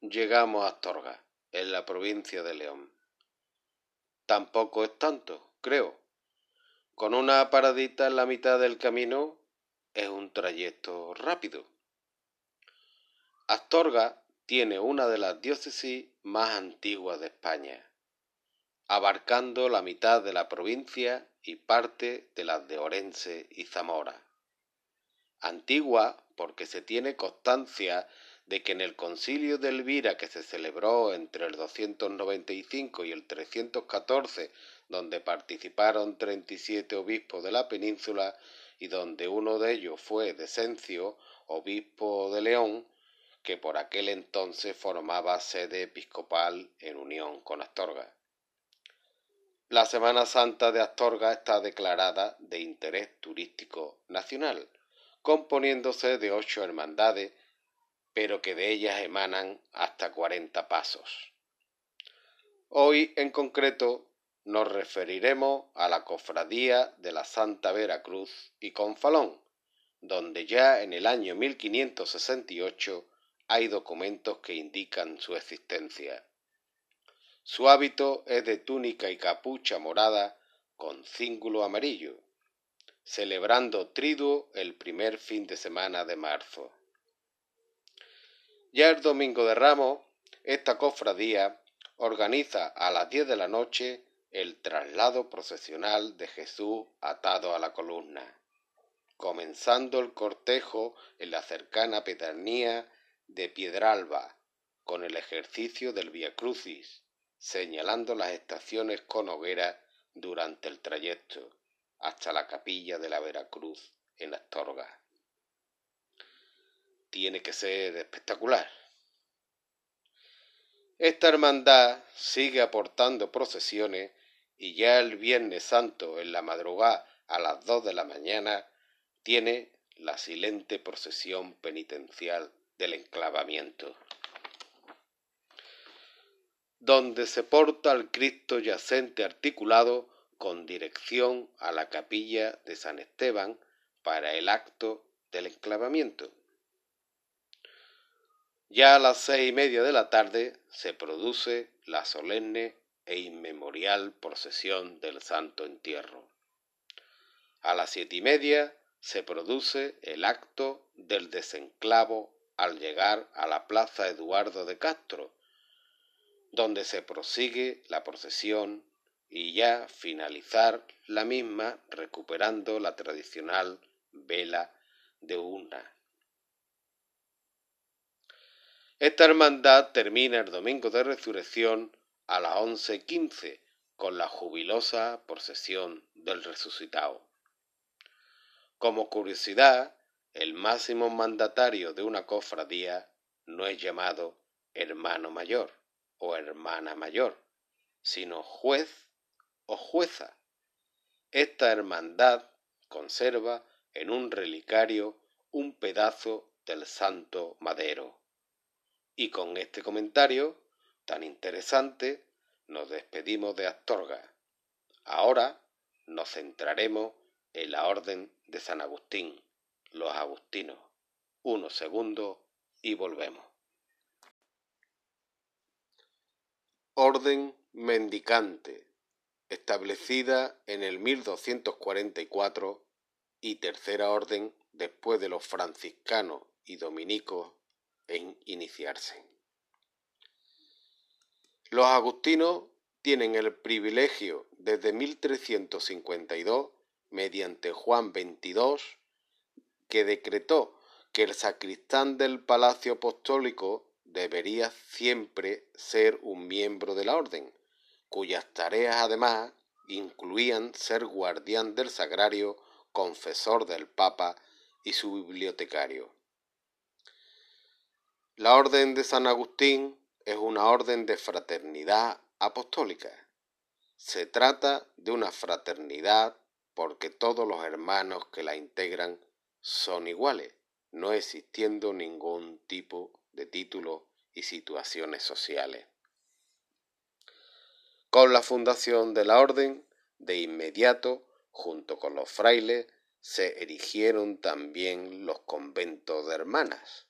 llegamos a Astorga, en la provincia de León. Tampoco es tanto, creo. Con una paradita en la mitad del camino es un trayecto rápido. Astorga tiene una de las diócesis más antiguas de España, abarcando la mitad de la provincia y parte de las de Orense y Zamora. Antigua porque se tiene constancia de que en el concilio de Elvira que se celebró entre el 295 y el 314, donde participaron 37 obispos de la península y donde uno de ellos fue Decencio, obispo de León, que por aquel entonces formaba sede episcopal en unión con Astorga. La Semana Santa de Astorga está declarada de interés turístico nacional, componiéndose de ocho hermandades pero que de ellas emanan hasta cuarenta pasos. Hoy en concreto nos referiremos a la cofradía de la Santa Veracruz y Confalón, donde ya en el año 1568 hay documentos que indican su existencia. Su hábito es de túnica y capucha morada con cíngulo amarillo, celebrando triduo el primer fin de semana de marzo. Ya el domingo de Ramos, esta cofradía organiza a las diez de la noche el traslado procesional de Jesús atado a la columna, comenzando el cortejo en la cercana pedanía de Piedralba, con el ejercicio del Via Crucis, señalando las estaciones con hoguera durante el trayecto hasta la capilla de la Veracruz en Astorga. Tiene que ser espectacular. Esta hermandad sigue aportando procesiones y ya el Viernes Santo en la madrugada a las dos de la mañana tiene la silente procesión penitencial del enclavamiento, donde se porta al Cristo yacente articulado con dirección a la capilla de San Esteban para el acto del enclavamiento. Ya a las seis y media de la tarde se produce la solemne e inmemorial procesión del Santo Entierro. A las siete y media se produce el acto del desenclavo al llegar a la plaza Eduardo de Castro, donde se prosigue la procesión y ya finalizar la misma recuperando la tradicional vela de una. Esta hermandad termina el domingo de resurrección a las once quince con la jubilosa procesión del resucitado. Como curiosidad, el máximo mandatario de una cofradía no es llamado hermano mayor o hermana mayor, sino juez o jueza. Esta hermandad conserva en un relicario un pedazo del santo madero. Y con este comentario tan interesante nos despedimos de Astorga. Ahora nos centraremos en la orden de San Agustín los agustinos. Unos segundos y volvemos. Orden mendicante, establecida en el 1244 y tercera orden después de los franciscanos y dominicos en iniciarse. Los agustinos tienen el privilegio desde 1352, mediante Juan XXII, que decretó que el sacristán del palacio apostólico debería siempre ser un miembro de la orden, cuyas tareas además incluían ser guardián del sagrario, confesor del Papa y su bibliotecario. La orden de San Agustín es una orden de fraternidad apostólica. Se trata de una fraternidad porque todos los hermanos que la integran son iguales, no existiendo ningún tipo de título y situaciones sociales. Con la fundación de la orden, de inmediato, junto con los frailes, se erigieron también los conventos de hermanas.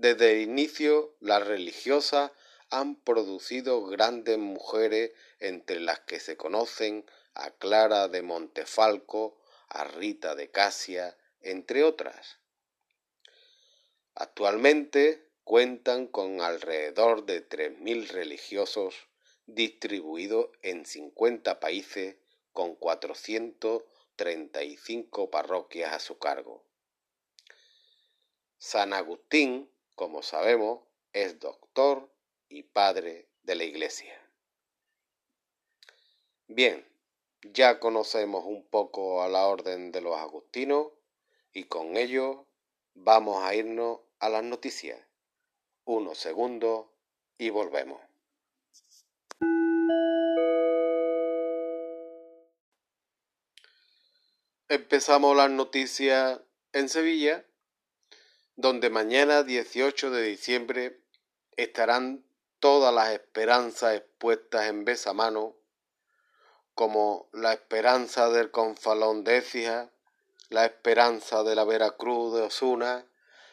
Desde el inicio, las religiosas han producido grandes mujeres entre las que se conocen a Clara de Montefalco, a Rita de Casia, entre otras. Actualmente cuentan con alrededor de 3.000 religiosos distribuidos en 50 países con 435 parroquias a su cargo. San Agustín, como sabemos, es doctor y padre de la Iglesia. Bien, ya conocemos un poco a la orden de los agustinos y con ello vamos a irnos a las noticias. Unos segundos y volvemos. Empezamos las noticias en Sevilla, donde mañana 18 de diciembre estarán todas las esperanzas expuestas en mano, como la esperanza del Confalón de Écija, la esperanza de la Veracruz de Osuna,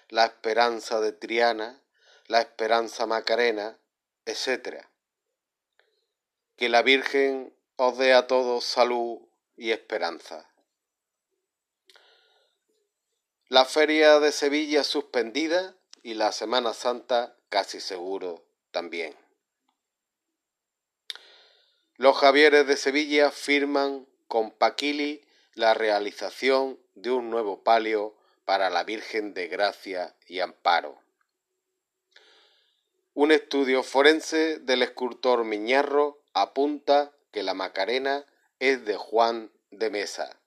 la esperanza de Triana, la esperanza Macarena, etc. Que la Virgen os dé a todos salud y esperanza. La feria de Sevilla suspendida y la Semana Santa casi seguro también. Los Javieres de Sevilla firman con Paquili la realización de un nuevo palio para la Virgen de Gracia y Amparo. Un estudio forense del escultor Miñarro apunta que la Macarena es de Juan de Mesa.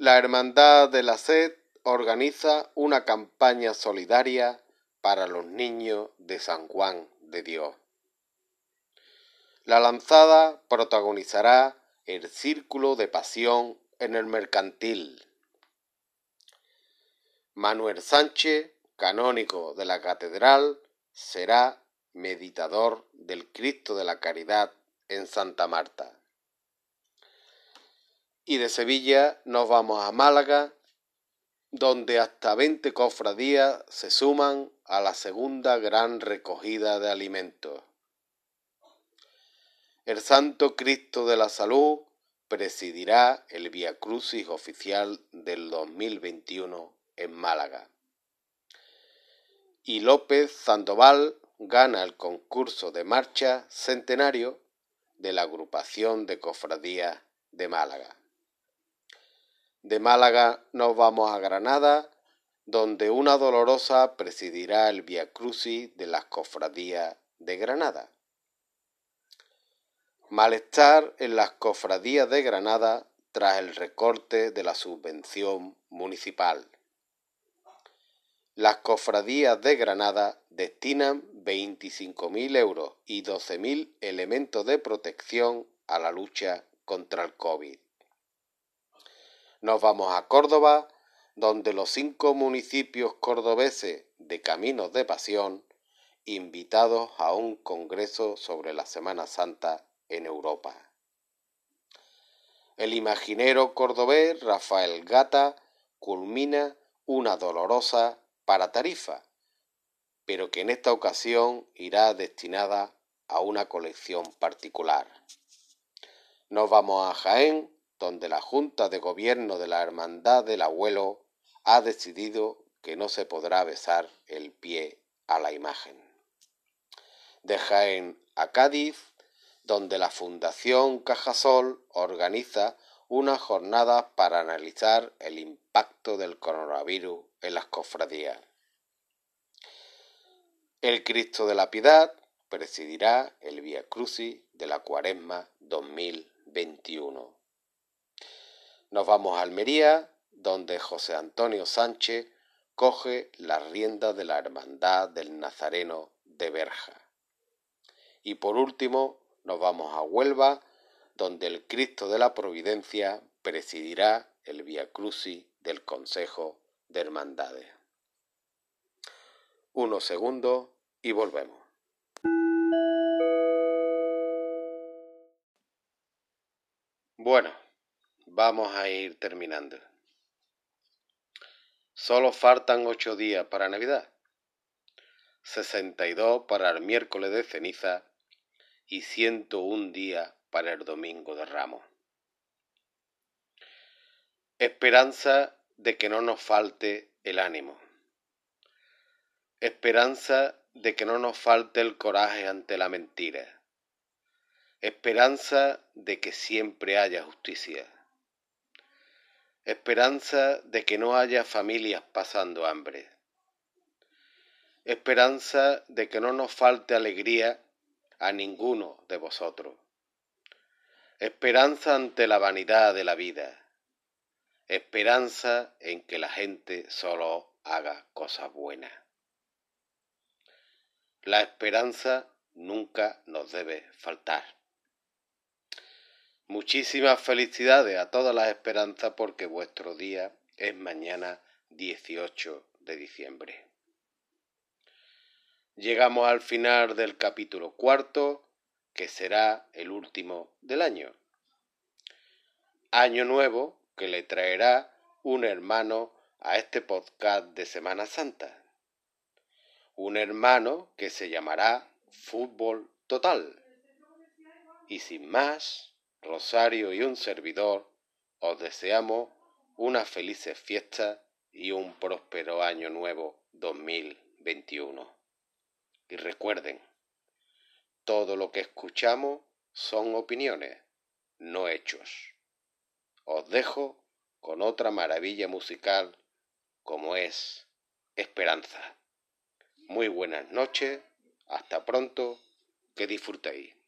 La Hermandad de la Sed organiza una campaña solidaria para los niños de San Juan de Dios. La lanzada protagonizará el Círculo de Pasión en el Mercantil. Manuel Sánchez, canónico de la catedral, será meditador del Cristo de la Caridad en Santa Marta. Y de Sevilla nos vamos a Málaga donde hasta 20 cofradías se suman a la segunda gran recogida de alimentos. El Santo Cristo de la Salud presidirá el Via Crucis oficial del 2021 en Málaga. Y López Sandoval gana el concurso de marcha centenario de la agrupación de cofradías de Málaga. De Málaga nos vamos a Granada, donde una dolorosa presidirá el Via Crucis de las cofradías de Granada. Malestar en las cofradías de Granada tras el recorte de la subvención municipal. Las cofradías de Granada destinan 25.000 euros y 12.000 elementos de protección a la lucha contra el COVID. Nos vamos a Córdoba, donde los cinco municipios cordobeses de Caminos de Pasión, invitados a un congreso sobre la Semana Santa en Europa. El imaginero cordobés Rafael Gata culmina una dolorosa para Tarifa, pero que en esta ocasión irá destinada a una colección particular. Nos vamos a Jaén, donde la Junta de Gobierno de la Hermandad del Abuelo ha decidido que no se podrá besar el pie a la imagen. De Jaén a Cádiz, donde la Fundación Cajasol organiza una jornada para analizar el impacto del coronavirus en las cofradías. El Cristo de la Piedad presidirá el Vía Crucis de la Cuaresma 2021. Nos vamos a Almería, donde José Antonio Sánchez coge la rienda de la Hermandad del Nazareno de Berja. Y por último, nos vamos a Huelva, donde el Cristo de la Providencia presidirá el Via Crucis del Consejo de Hermandades. Unos segundos y volvemos. Bueno, vamos a ir terminando. Solo faltan ocho días para Navidad, 62 para el miércoles de ceniza y 101 días para el domingo de ramos. Esperanza de que no nos falte el ánimo. Esperanza de que no nos falte el coraje ante la mentira. Esperanza de que siempre haya justicia esperanza de que no haya familias pasando hambre, esperanza de que no nos falte alegría a ninguno de vosotros, esperanza ante la vanidad de la vida, esperanza en que la gente solo haga cosas buenas. La esperanza nunca nos debe faltar. Muchísimas felicidades a todas las esperanzas porque vuestro día es mañana 18 de diciembre. Llegamos al final del capítulo cuarto, que será el último del año. Año nuevo que le traerá un hermano a este podcast de Semana Santa. Un hermano que se llamará Fútbol Total. Y sin más, Rosario y un servidor os deseamos unas felices fiestas y un próspero año nuevo 2021. Y recuerden, todo lo que escuchamos son opiniones, no hechos. Os dejo con otra maravilla musical como es Esperanza. Muy buenas noches, hasta pronto, que disfrutéis.